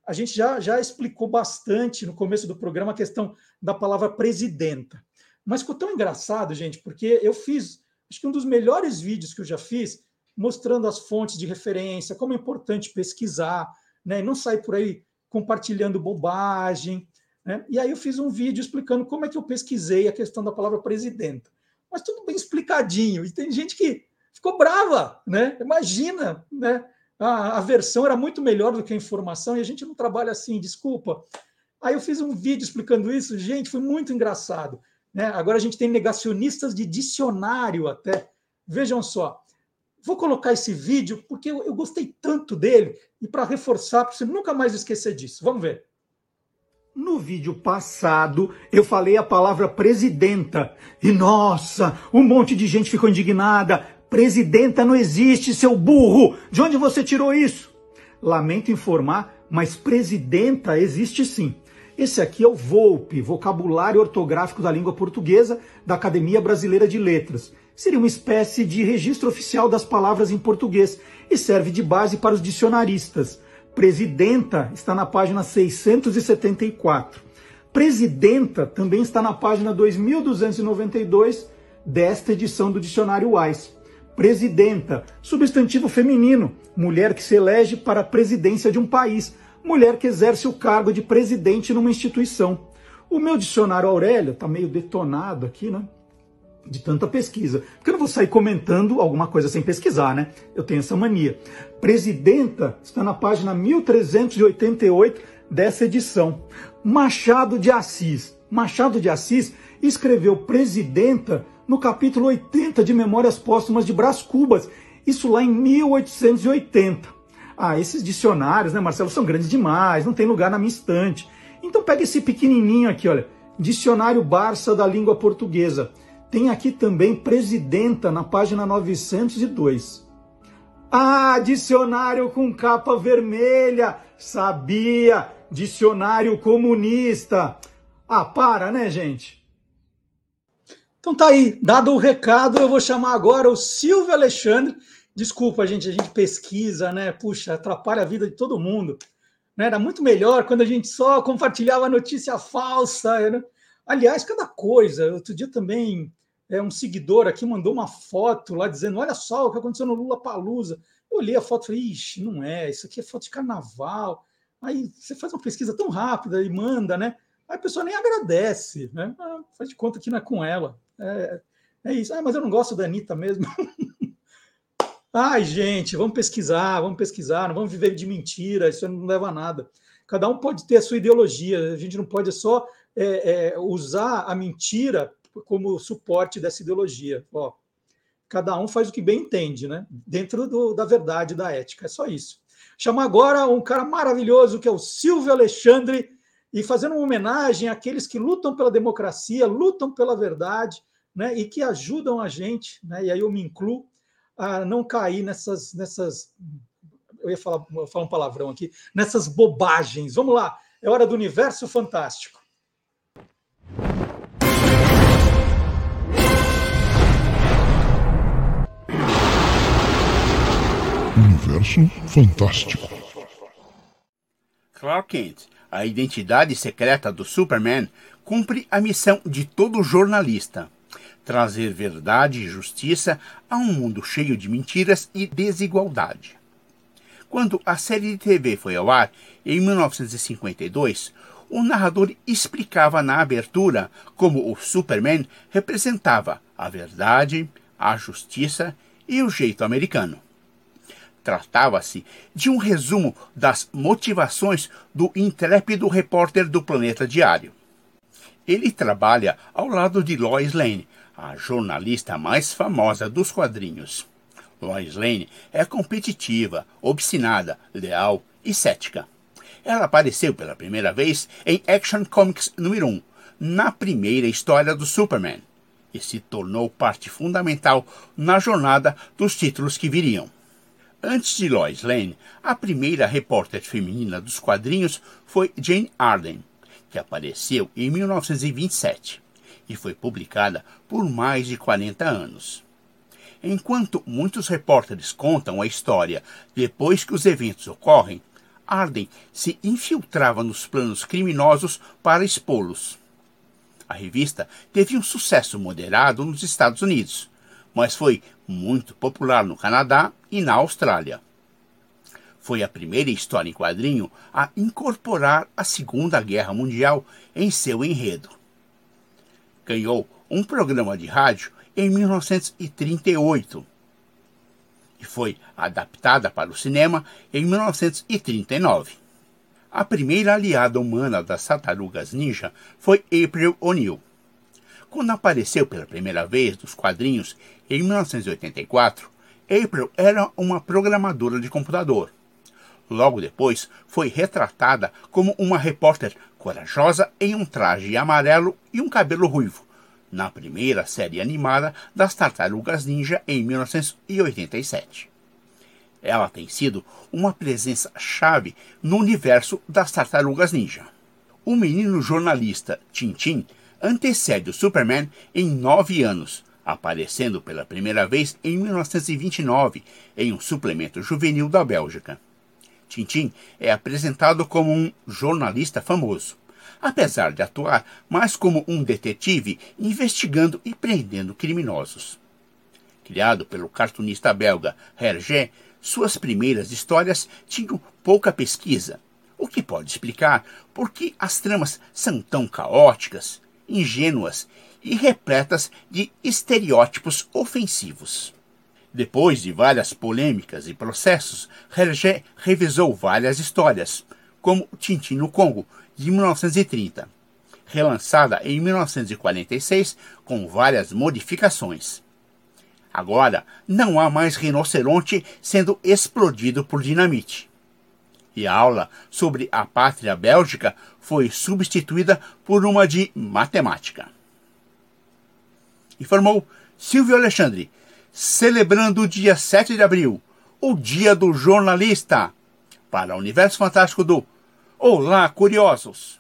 a gente já, já explicou bastante no começo do programa a questão da palavra presidenta. Mas ficou tão engraçado, gente, porque eu fiz acho que um dos melhores vídeos que eu já fiz, mostrando as fontes de referência, como é importante pesquisar, né, e não sair por aí compartilhando bobagem. Né? E aí eu fiz um vídeo explicando como é que eu pesquisei a questão da palavra presidenta. Mas tudo bem explicadinho. E tem gente que ficou brava, né? Imagina, né? A, a versão era muito melhor do que a informação e a gente não trabalha assim, desculpa. Aí eu fiz um vídeo explicando isso, gente, foi muito engraçado. Né? Agora a gente tem negacionistas de dicionário até. Vejam só. Vou colocar esse vídeo porque eu, eu gostei tanto dele e para reforçar, para você nunca mais esquecer disso. Vamos ver. No vídeo passado, eu falei a palavra presidenta. E nossa, um monte de gente ficou indignada. Presidenta não existe, seu burro! De onde você tirou isso? Lamento informar, mas presidenta existe sim. Esse aqui é o VOLPE, Vocabulário Ortográfico da Língua Portuguesa, da Academia Brasileira de Letras. Seria uma espécie de registro oficial das palavras em português e serve de base para os dicionaristas. Presidenta está na página 674. Presidenta também está na página 2292 desta edição do Dicionário Wise. Presidenta, substantivo feminino, mulher que se elege para a presidência de um país mulher que exerce o cargo de presidente numa instituição. O meu dicionário Aurélio está meio detonado aqui, né? De tanta pesquisa. Porque eu não vou sair comentando alguma coisa sem pesquisar, né? Eu tenho essa mania. Presidenta está na página 1388 dessa edição. Machado de Assis. Machado de Assis escreveu Presidenta no capítulo 80 de Memórias Póstumas de Brás Cubas. Isso lá em 1880. Ah, esses dicionários, né, Marcelo, são grandes demais, não tem lugar na minha estante. Então pega esse pequenininho aqui, olha, Dicionário Barça da Língua Portuguesa. Tem aqui também Presidenta na página 902. Ah, dicionário com capa vermelha. Sabia, dicionário comunista. Ah, para, né, gente? Então tá aí, dado o recado, eu vou chamar agora o Silvio Alexandre, Desculpa, gente, a gente pesquisa, né? Puxa, atrapalha a vida de todo mundo. Né? Era muito melhor quando a gente só compartilhava notícia falsa. Né? Aliás, cada coisa. Outro dia também é, um seguidor aqui mandou uma foto lá dizendo: olha só o que aconteceu no Lula Palusa. Eu olhei a foto e falei, ixi, não é, isso aqui é foto de carnaval. Aí você faz uma pesquisa tão rápida e manda, né? Aí a pessoa nem agradece, né? Ah, faz de conta que não é com ela. É, é isso. Ah, mas eu não gosto da Anitta mesmo. Ai, gente, vamos pesquisar, vamos pesquisar, não vamos viver de mentira, isso não leva a nada. Cada um pode ter a sua ideologia, a gente não pode só é, é, usar a mentira como suporte dessa ideologia. Ó, cada um faz o que bem entende, né? Dentro do, da verdade, da ética. É só isso. Chamar agora um cara maravilhoso que é o Silvio Alexandre e fazendo uma homenagem àqueles que lutam pela democracia, lutam pela verdade, né? E que ajudam a gente, né? E aí eu me incluo a não cair nessas, nessas eu ia falar, eu falar um palavrão aqui, nessas bobagens. Vamos lá, é hora do universo fantástico. Universo fantástico. Clark Kent, a identidade secreta do Superman, cumpre a missão de todo jornalista: trazer verdade e justiça a um mundo cheio de mentiras e desigualdade. Quando a série de TV foi ao ar, em 1952, o narrador explicava na abertura como o Superman representava a verdade, a justiça e o jeito americano. Tratava-se de um resumo das motivações do intrépido repórter do Planeta Diário. Ele trabalha ao lado de Lois Lane, a jornalista mais famosa dos quadrinhos. Lois Lane é competitiva, obstinada, leal e cética. Ela apareceu pela primeira vez em Action Comics número 1, na primeira história do Superman, e se tornou parte fundamental na jornada dos títulos que viriam. Antes de Lois Lane, a primeira repórter feminina dos quadrinhos foi Jane Arden, que apareceu em 1927 e foi publicada por mais de 40 anos. Enquanto muitos repórteres contam a história depois que os eventos ocorrem, Arden se infiltrava nos planos criminosos para expô-los. A revista teve um sucesso moderado nos Estados Unidos, mas foi muito popular no Canadá e na Austrália. Foi a primeira história em quadrinho a incorporar a Segunda Guerra Mundial em seu enredo. Ganhou um programa de rádio em 1938 e foi adaptada para o cinema em 1939. A primeira aliada humana das tartarugas ninja foi April O'Neil. Quando apareceu pela primeira vez nos quadrinhos em 1984, April era uma programadora de computador. Logo depois, foi retratada como uma repórter corajosa em um traje amarelo e um cabelo ruivo, na primeira série animada das Tartarugas Ninja em 1987. Ela tem sido uma presença chave no universo das Tartarugas Ninja. O menino jornalista Tintin antecede o Superman em nove anos, aparecendo pela primeira vez em 1929 em um suplemento juvenil da Bélgica. Tintin é apresentado como um jornalista famoso apesar de atuar mais como um detetive investigando e prendendo criminosos. Criado pelo cartunista belga Hergé, suas primeiras histórias tinham pouca pesquisa, o que pode explicar por que as tramas são tão caóticas, ingênuas e repletas de estereótipos ofensivos. Depois de várias polêmicas e processos, Hergé revisou várias histórias, como Tintin no Congo, de 1930, relançada em 1946 com várias modificações. Agora não há mais rinoceronte sendo explodido por dinamite. E a aula sobre a pátria bélgica foi substituída por uma de matemática. Informou Silvio Alexandre, celebrando o dia 7 de abril, o Dia do Jornalista, para o Universo Fantástico do Olá, curiosos!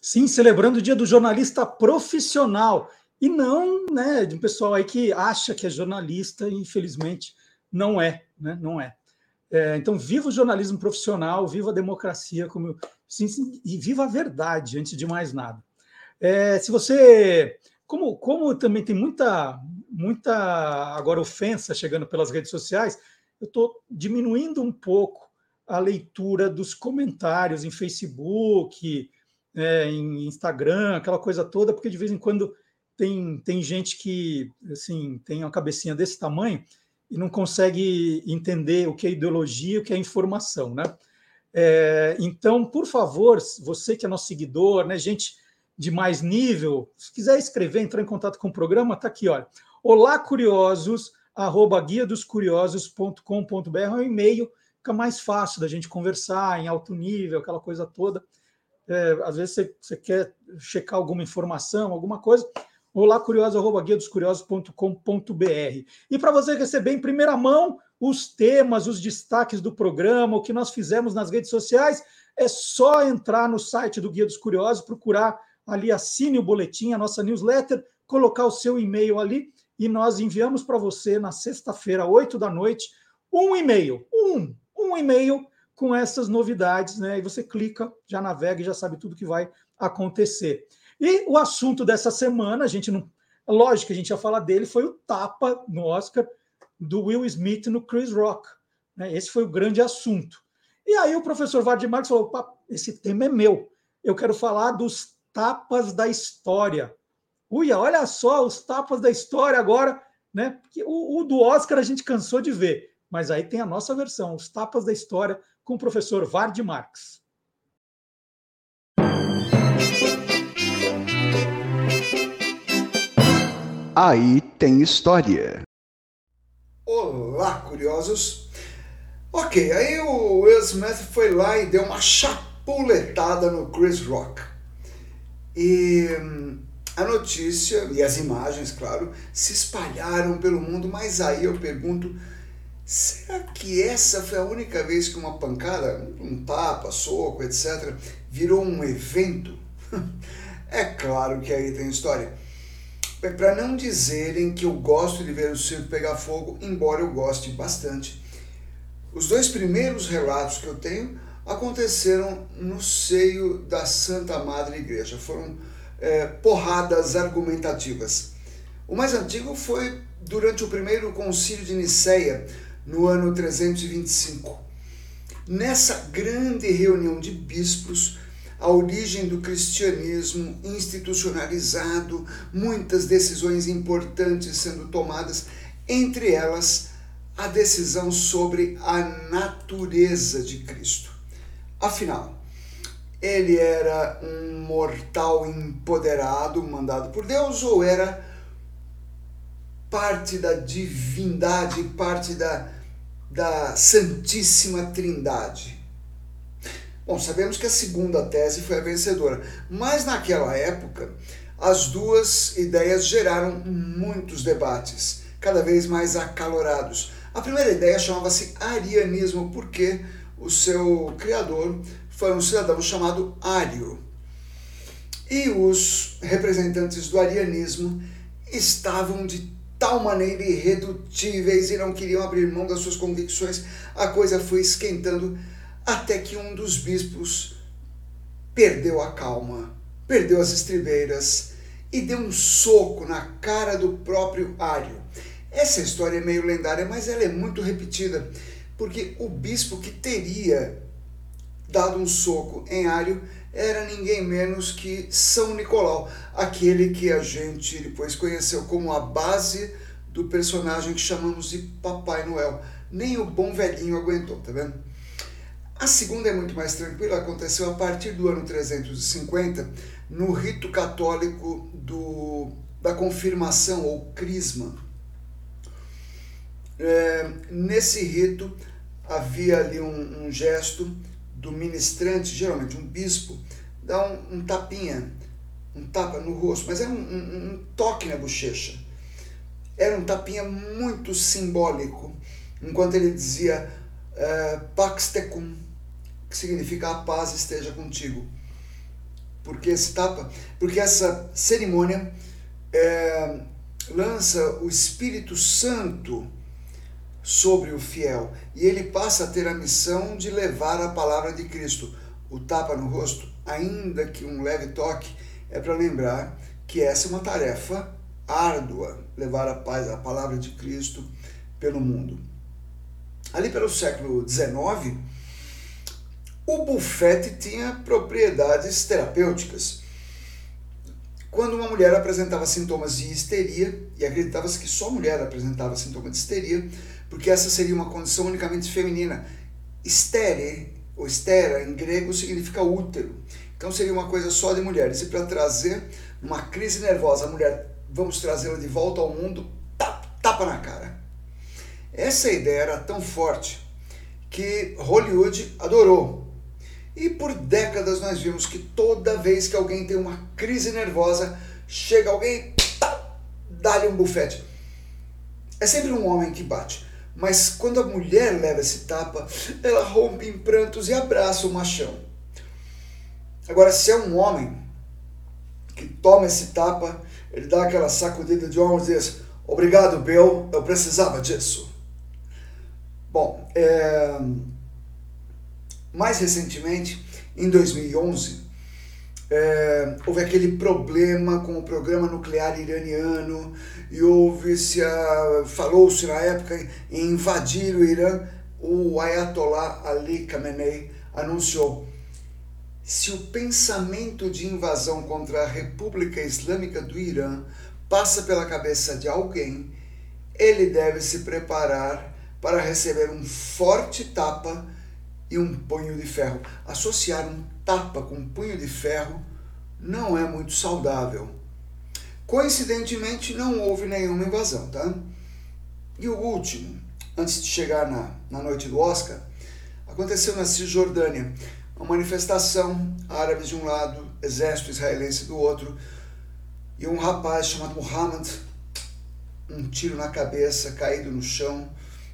Sim, celebrando o dia do jornalista profissional. E não né, de um pessoal aí que acha que é jornalista infelizmente, não é. Né, não é. é então, viva o jornalismo profissional, viva a democracia, como sim, sim, e viva a verdade, antes de mais nada. É, se você. Como, como também tem muita, muita agora ofensa chegando pelas redes sociais, eu estou diminuindo um pouco a leitura dos comentários em Facebook, é, em Instagram, aquela coisa toda, porque de vez em quando tem, tem gente que assim tem uma cabecinha desse tamanho e não consegue entender o que é ideologia, o que é informação, né? É, então, por favor, você que é nosso seguidor, né, gente de mais nível, se quiser escrever, entrar em contato com o programa, tá aqui, olha. Olá, curiosos, arroba guia dos curiosos.com.br é um e-mail, fica mais fácil da gente conversar em alto nível, aquela coisa toda. É, às vezes você, você, quer checar alguma informação, alguma coisa. Olá, curioso, arroba guia dos curiosos.com.br. E para você receber em primeira mão os temas, os destaques do programa, o que nós fizemos nas redes sociais, é só entrar no site do Guia dos Curiosos, procurar ali, assine o boletim, a nossa newsletter, colocar o seu e-mail ali e nós enviamos para você na sexta-feira, 8 da noite, um e-mail, um, um e-mail com essas novidades, né? E você clica, já navega e já sabe tudo que vai acontecer. E o assunto dessa semana, a gente não. Lógico que a gente ia falar dele, foi o tapa no Oscar do Will Smith no Chris Rock. Né? Esse foi o grande assunto. E aí o professor Vardy Marx falou: esse tema é meu. Eu quero falar dos tapas da história. Uia, olha só os tapas da história agora, né? O, o do Oscar a gente cansou de ver, mas aí tem a nossa versão, os tapas da história, com o professor Vard Marx. Aí tem história. Olá, curiosos! Ok, aí o Will Smith foi lá e deu uma chapuletada no Chris Rock. E hum, a notícia e as imagens, claro, se espalharam pelo mundo, mas aí eu pergunto: será que essa foi a única vez que uma pancada, um tapa, soco, etc., virou um evento? é claro que aí tem história. É para não dizerem que eu gosto de ver o circo pegar fogo, embora eu goste bastante. Os dois primeiros relatos que eu tenho aconteceram no seio da Santa Madre Igreja. Foram é, porradas argumentativas. O mais antigo foi durante o primeiro concílio de Nicéia, no ano 325. Nessa grande reunião de bispos, a origem do cristianismo institucionalizado, muitas decisões importantes sendo tomadas, entre elas a decisão sobre a natureza de Cristo. Afinal, ele era um mortal empoderado, mandado por Deus, ou era parte da divindade, parte da, da Santíssima Trindade? Bom, sabemos que a segunda tese foi a vencedora, mas naquela época as duas ideias geraram muitos debates, cada vez mais acalorados. A primeira ideia chamava-se arianismo, porque o seu criador foi um cidadão chamado Ário. E os representantes do arianismo estavam de tal maneira irredutíveis e não queriam abrir mão das suas convicções, a coisa foi esquentando até que um dos bispos perdeu a calma, perdeu as estribeiras e deu um soco na cara do próprio Ário. Essa história é meio lendária, mas ela é muito repetida, porque o bispo que teria dado um soco em Ário era ninguém menos que São Nicolau, aquele que a gente depois conheceu como a base do personagem que chamamos de Papai Noel. Nem o bom velhinho aguentou, tá vendo? A segunda é muito mais tranquila, aconteceu a partir do ano 350, no rito católico do, da confirmação ou crisma. É, nesse rito havia ali um, um, gesto do ministrante, geralmente um bispo, dá um, um tapinha, um tapa no rosto, mas era um, um toque na bochecha. Era um tapinha muito simbólico, enquanto ele dizia é, Pax Tecum, que significa a paz esteja contigo. Porque esse tapa, porque essa cerimônia é, lança o Espírito Santo sobre o fiel e ele passa a ter a missão de levar a palavra de Cristo. O tapa no rosto, ainda que um leve toque, é para lembrar que essa é uma tarefa árdua, levar a paz, a palavra de Cristo pelo mundo. Ali pelo século XIX, o bufete tinha propriedades terapêuticas. quando uma mulher apresentava sintomas de histeria, e acreditava-se que só mulher apresentava sintomas de histeria, porque essa seria uma condição unicamente feminina. Estere, ou estera, em grego, significa útero. Então seria uma coisa só de mulheres. E para trazer uma crise nervosa, a mulher, vamos trazê-la de volta ao mundo, tapa, tapa na cara. Essa ideia era tão forte que Hollywood adorou e por décadas nós vimos que toda vez que alguém tem uma crise nervosa, chega alguém e tá, dá-lhe um bufete. É sempre um homem que bate. Mas quando a mulher leva esse tapa, ela rompe em prantos e abraça o machão. Agora, se é um homem que toma esse tapa, ele dá aquela sacudida de ombros e diz: Obrigado, Bill, eu precisava disso. Bom, é, mais recentemente, em 2011, é, houve aquele problema com o programa nuclear iraniano e houve-se, falou-se na época em invadir o Irã. O Ayatollah Ali Khamenei anunciou se o pensamento de invasão contra a República Islâmica do Irã passa pela cabeça de alguém, ele deve se preparar para receber um forte tapa e um punho de ferro. Associar um tapa com um punho de ferro não é muito saudável. Coincidentemente, não houve nenhuma invasão, tá? E o último, antes de chegar na, na noite do Oscar, aconteceu na Cisjordânia. Uma manifestação, árabes de um lado, exército israelense do outro, e um rapaz chamado Muhammad, um tiro na cabeça, caído no chão,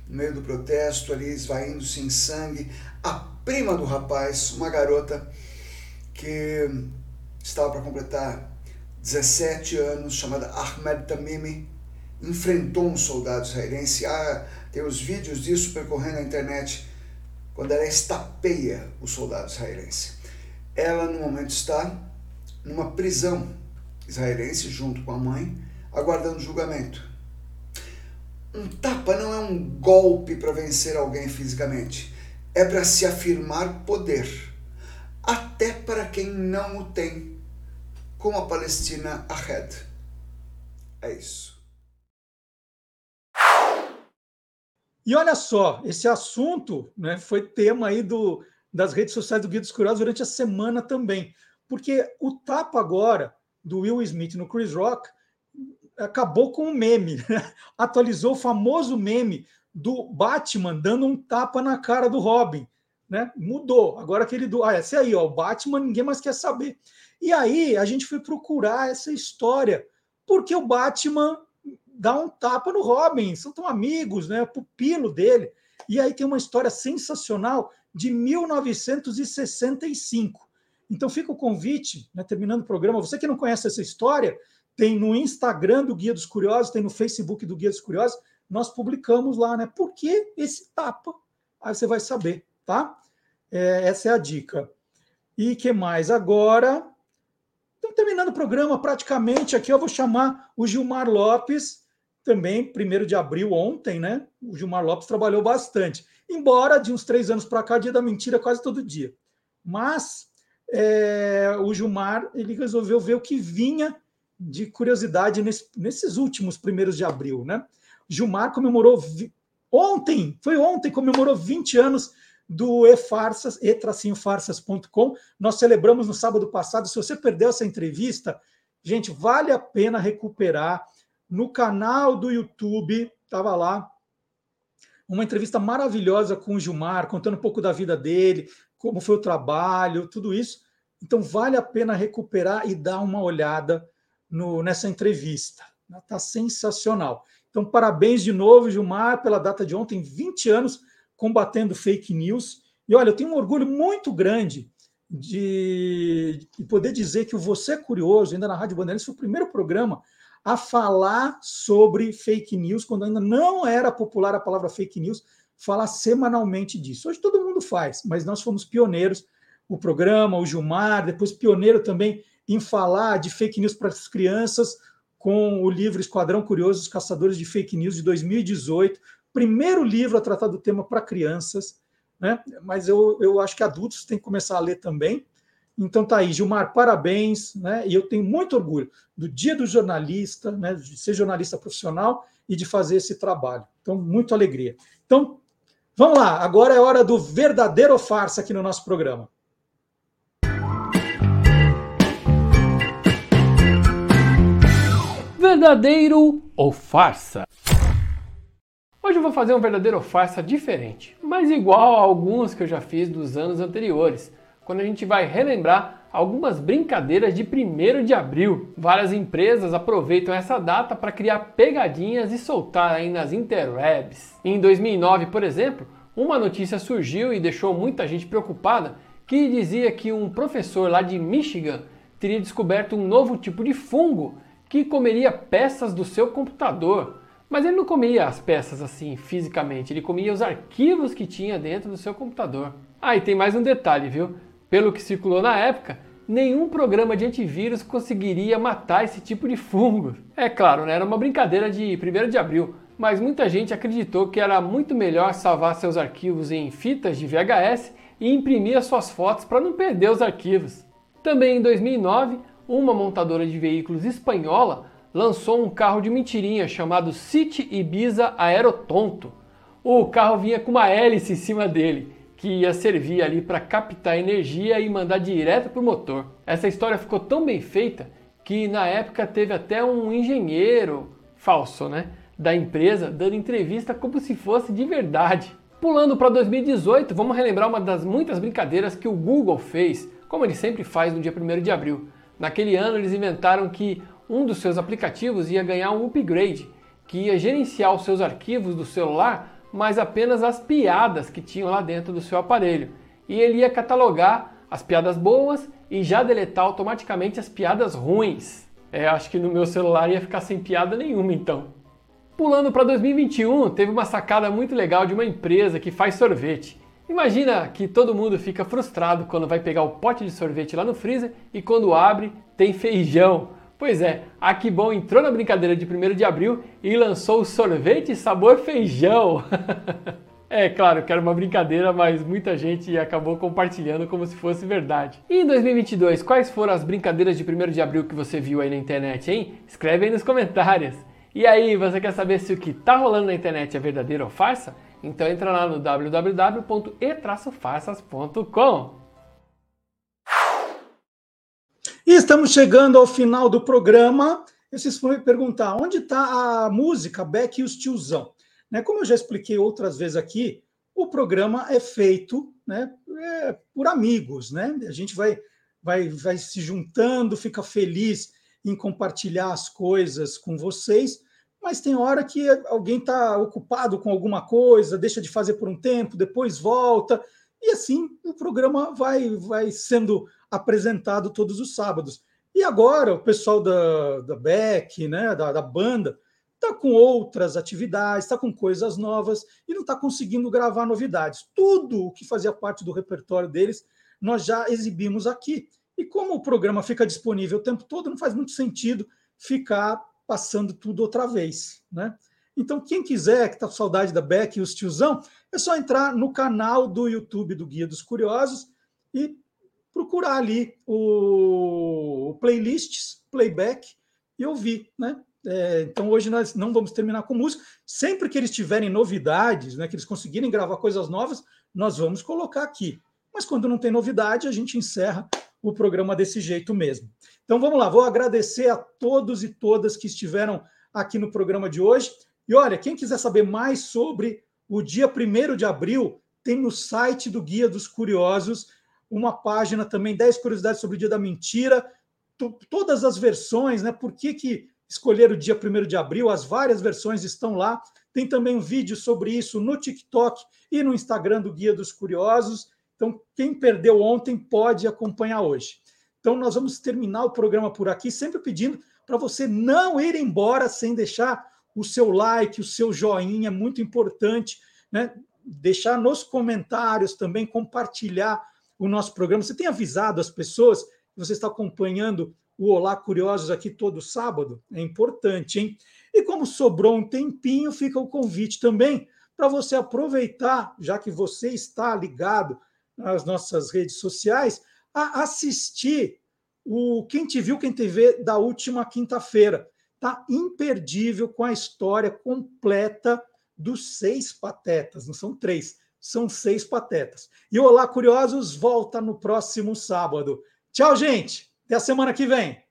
no meio do protesto, ali esvaindo-se em sangue. A prima do rapaz, uma garota que estava para completar 17 anos, chamada Ahmed Tamimi, enfrentou um soldado israelense. Ah, tem os vídeos disso percorrendo a internet, quando ela estapeia o soldado israelense. Ela, no momento, está numa prisão israelense, junto com a mãe, aguardando julgamento. Um tapa não é um golpe para vencer alguém fisicamente, é para se afirmar poder, até para quem não o tem, como a Palestina Ahed. É isso. E olha só, esse assunto né, foi tema aí do, das redes sociais do Guia dos Curiosos durante a semana também, porque o tapa agora do Will Smith no Chris Rock acabou com um meme, né? atualizou o famoso meme do Batman dando um tapa na cara do Robin, né? Mudou. Agora aquele do, ah, esse aí, ó, o Batman, ninguém mais quer saber. E aí a gente foi procurar essa história, porque o Batman dá um tapa no Robin, são tão amigos, né? Pupilo dele. E aí tem uma história sensacional de 1965. Então fica o convite, né, terminando o programa, você que não conhece essa história, tem no Instagram do Guia dos Curiosos, tem no Facebook do Guia dos Curiosos, nós publicamos lá, né? Por que esse tapa? Aí você vai saber, tá? É, essa é a dica. E que mais? Agora, estamos terminando o programa praticamente. Aqui eu vou chamar o Gilmar Lopes, também, primeiro de abril, ontem, né? O Gilmar Lopes trabalhou bastante. Embora de uns três anos para cá, dia da mentira quase todo dia. Mas é, o Gilmar ele resolveu ver o que vinha de curiosidade nesse, nesses últimos primeiros de abril, né? Gilmar comemorou vi, ontem, foi ontem, comemorou 20 anos do e-farsas, e-farsas.com. Nós celebramos no sábado passado. Se você perdeu essa entrevista, gente, vale a pena recuperar no canal do YouTube, estava lá uma entrevista maravilhosa com o Gilmar, contando um pouco da vida dele, como foi o trabalho, tudo isso. Então vale a pena recuperar e dar uma olhada no, nessa entrevista. Está sensacional. Então, parabéns de novo, Gilmar, pela data de ontem, 20 anos combatendo fake news. E olha, eu tenho um orgulho muito grande de, de poder dizer que o Você é Curioso, ainda na Rádio Bandeirantes, foi o primeiro programa a falar sobre fake news, quando ainda não era popular a palavra fake news, falar semanalmente disso. Hoje todo mundo faz, mas nós fomos pioneiros. O programa, o Gilmar, depois pioneiro também em falar de fake news para as crianças com o livro Esquadrão Curioso, os Caçadores de Fake News, de 2018. Primeiro livro a tratar do tema para crianças, né? mas eu, eu acho que adultos têm que começar a ler também. Então tá aí, Gilmar, parabéns, né? E eu tenho muito orgulho do Dia do Jornalista, né? De ser jornalista profissional e de fazer esse trabalho. Então, muito alegria. Então, vamos lá. Agora é hora do verdadeiro farsa aqui no nosso programa. Verdadeiro ou farsa? Hoje eu vou fazer um verdadeiro ou farsa diferente, mas igual a alguns que eu já fiz dos anos anteriores quando a gente vai relembrar algumas brincadeiras de 1 de abril. Várias empresas aproveitam essa data para criar pegadinhas e soltar aí nas interwebs. Em 2009, por exemplo, uma notícia surgiu e deixou muita gente preocupada que dizia que um professor lá de Michigan teria descoberto um novo tipo de fungo que comeria peças do seu computador. Mas ele não comia as peças assim fisicamente, ele comia os arquivos que tinha dentro do seu computador. Ah, e tem mais um detalhe, viu? Pelo que circulou na época, nenhum programa de antivírus conseguiria matar esse tipo de fungo. É claro, né? era uma brincadeira de 1 de abril, mas muita gente acreditou que era muito melhor salvar seus arquivos em fitas de VHS e imprimir as suas fotos para não perder os arquivos. Também em 2009, uma montadora de veículos espanhola lançou um carro de mentirinha chamado City Ibiza Aerotonto. O carro vinha com uma hélice em cima dele que ia servir ali para captar energia e mandar direto para o motor. Essa história ficou tão bem feita que na época teve até um engenheiro falso, né, da empresa dando entrevista como se fosse de verdade. Pulando para 2018, vamos relembrar uma das muitas brincadeiras que o Google fez, como ele sempre faz no dia 1 de abril. Naquele ano eles inventaram que um dos seus aplicativos ia ganhar um upgrade, que ia gerenciar os seus arquivos do celular mas apenas as piadas que tinham lá dentro do seu aparelho. E ele ia catalogar as piadas boas e já deletar automaticamente as piadas ruins. É, acho que no meu celular ia ficar sem piada nenhuma então. Pulando para 2021, teve uma sacada muito legal de uma empresa que faz sorvete. Imagina que todo mundo fica frustrado quando vai pegar o pote de sorvete lá no freezer e quando abre tem feijão. Pois é, a Kibon entrou na brincadeira de 1 de abril e lançou o sorvete sabor feijão. É claro que era uma brincadeira, mas muita gente acabou compartilhando como se fosse verdade. E em 2022, quais foram as brincadeiras de 1 de abril que você viu aí na internet, hein? Escreve aí nos comentários. E aí, você quer saber se o que tá rolando na internet é verdadeiro ou farsa? Então entra lá no www.e-farsas.com. E estamos chegando ao final do programa. Vocês vão me perguntar onde está a música Beck e os Tiozão. Né? Como eu já expliquei outras vezes aqui, o programa é feito né, é, por amigos. Né? A gente vai, vai, vai se juntando, fica feliz em compartilhar as coisas com vocês, mas tem hora que alguém está ocupado com alguma coisa, deixa de fazer por um tempo, depois volta, e assim o programa vai, vai sendo apresentado todos os sábados. E agora o pessoal da, da Beck, né, da, da banda, está com outras atividades, está com coisas novas e não está conseguindo gravar novidades. Tudo o que fazia parte do repertório deles, nós já exibimos aqui. E como o programa fica disponível o tempo todo, não faz muito sentido ficar passando tudo outra vez. Né? Então, quem quiser, que está com saudade da Beck e os tiozão, é só entrar no canal do YouTube do Guia dos Curiosos e procurar ali o, playlists, playback e ouvir, né? É, então hoje nós não vamos terminar com música. Sempre que eles tiverem novidades, né, que eles conseguirem gravar coisas novas, nós vamos colocar aqui. Mas quando não tem novidade, a gente encerra o programa desse jeito mesmo. Então vamos lá, vou agradecer a todos e todas que estiveram aqui no programa de hoje. E olha, quem quiser saber mais sobre o dia 1 de abril, tem no site do Guia dos Curiosos uma página também, 10 curiosidades sobre o dia da mentira, todas as versões, né? Por que, que escolher o dia 1 de abril? As várias versões estão lá. Tem também um vídeo sobre isso no TikTok e no Instagram do Guia dos Curiosos. Então, quem perdeu ontem pode acompanhar hoje. Então, nós vamos terminar o programa por aqui, sempre pedindo para você não ir embora sem deixar o seu like, o seu joinha, é muito importante, né? Deixar nos comentários também, compartilhar o nosso programa. Você tem avisado as pessoas que você está acompanhando o Olá Curiosos aqui todo sábado? É importante, hein? E como sobrou um tempinho, fica o convite também para você aproveitar, já que você está ligado nas nossas redes sociais, a assistir o Quem Te Viu, Quem Te Vê da última quinta-feira. Tá imperdível com a história completa dos seis patetas, não são três, são seis patetas. E Olá Curiosos volta no próximo sábado. Tchau, gente. Até a semana que vem.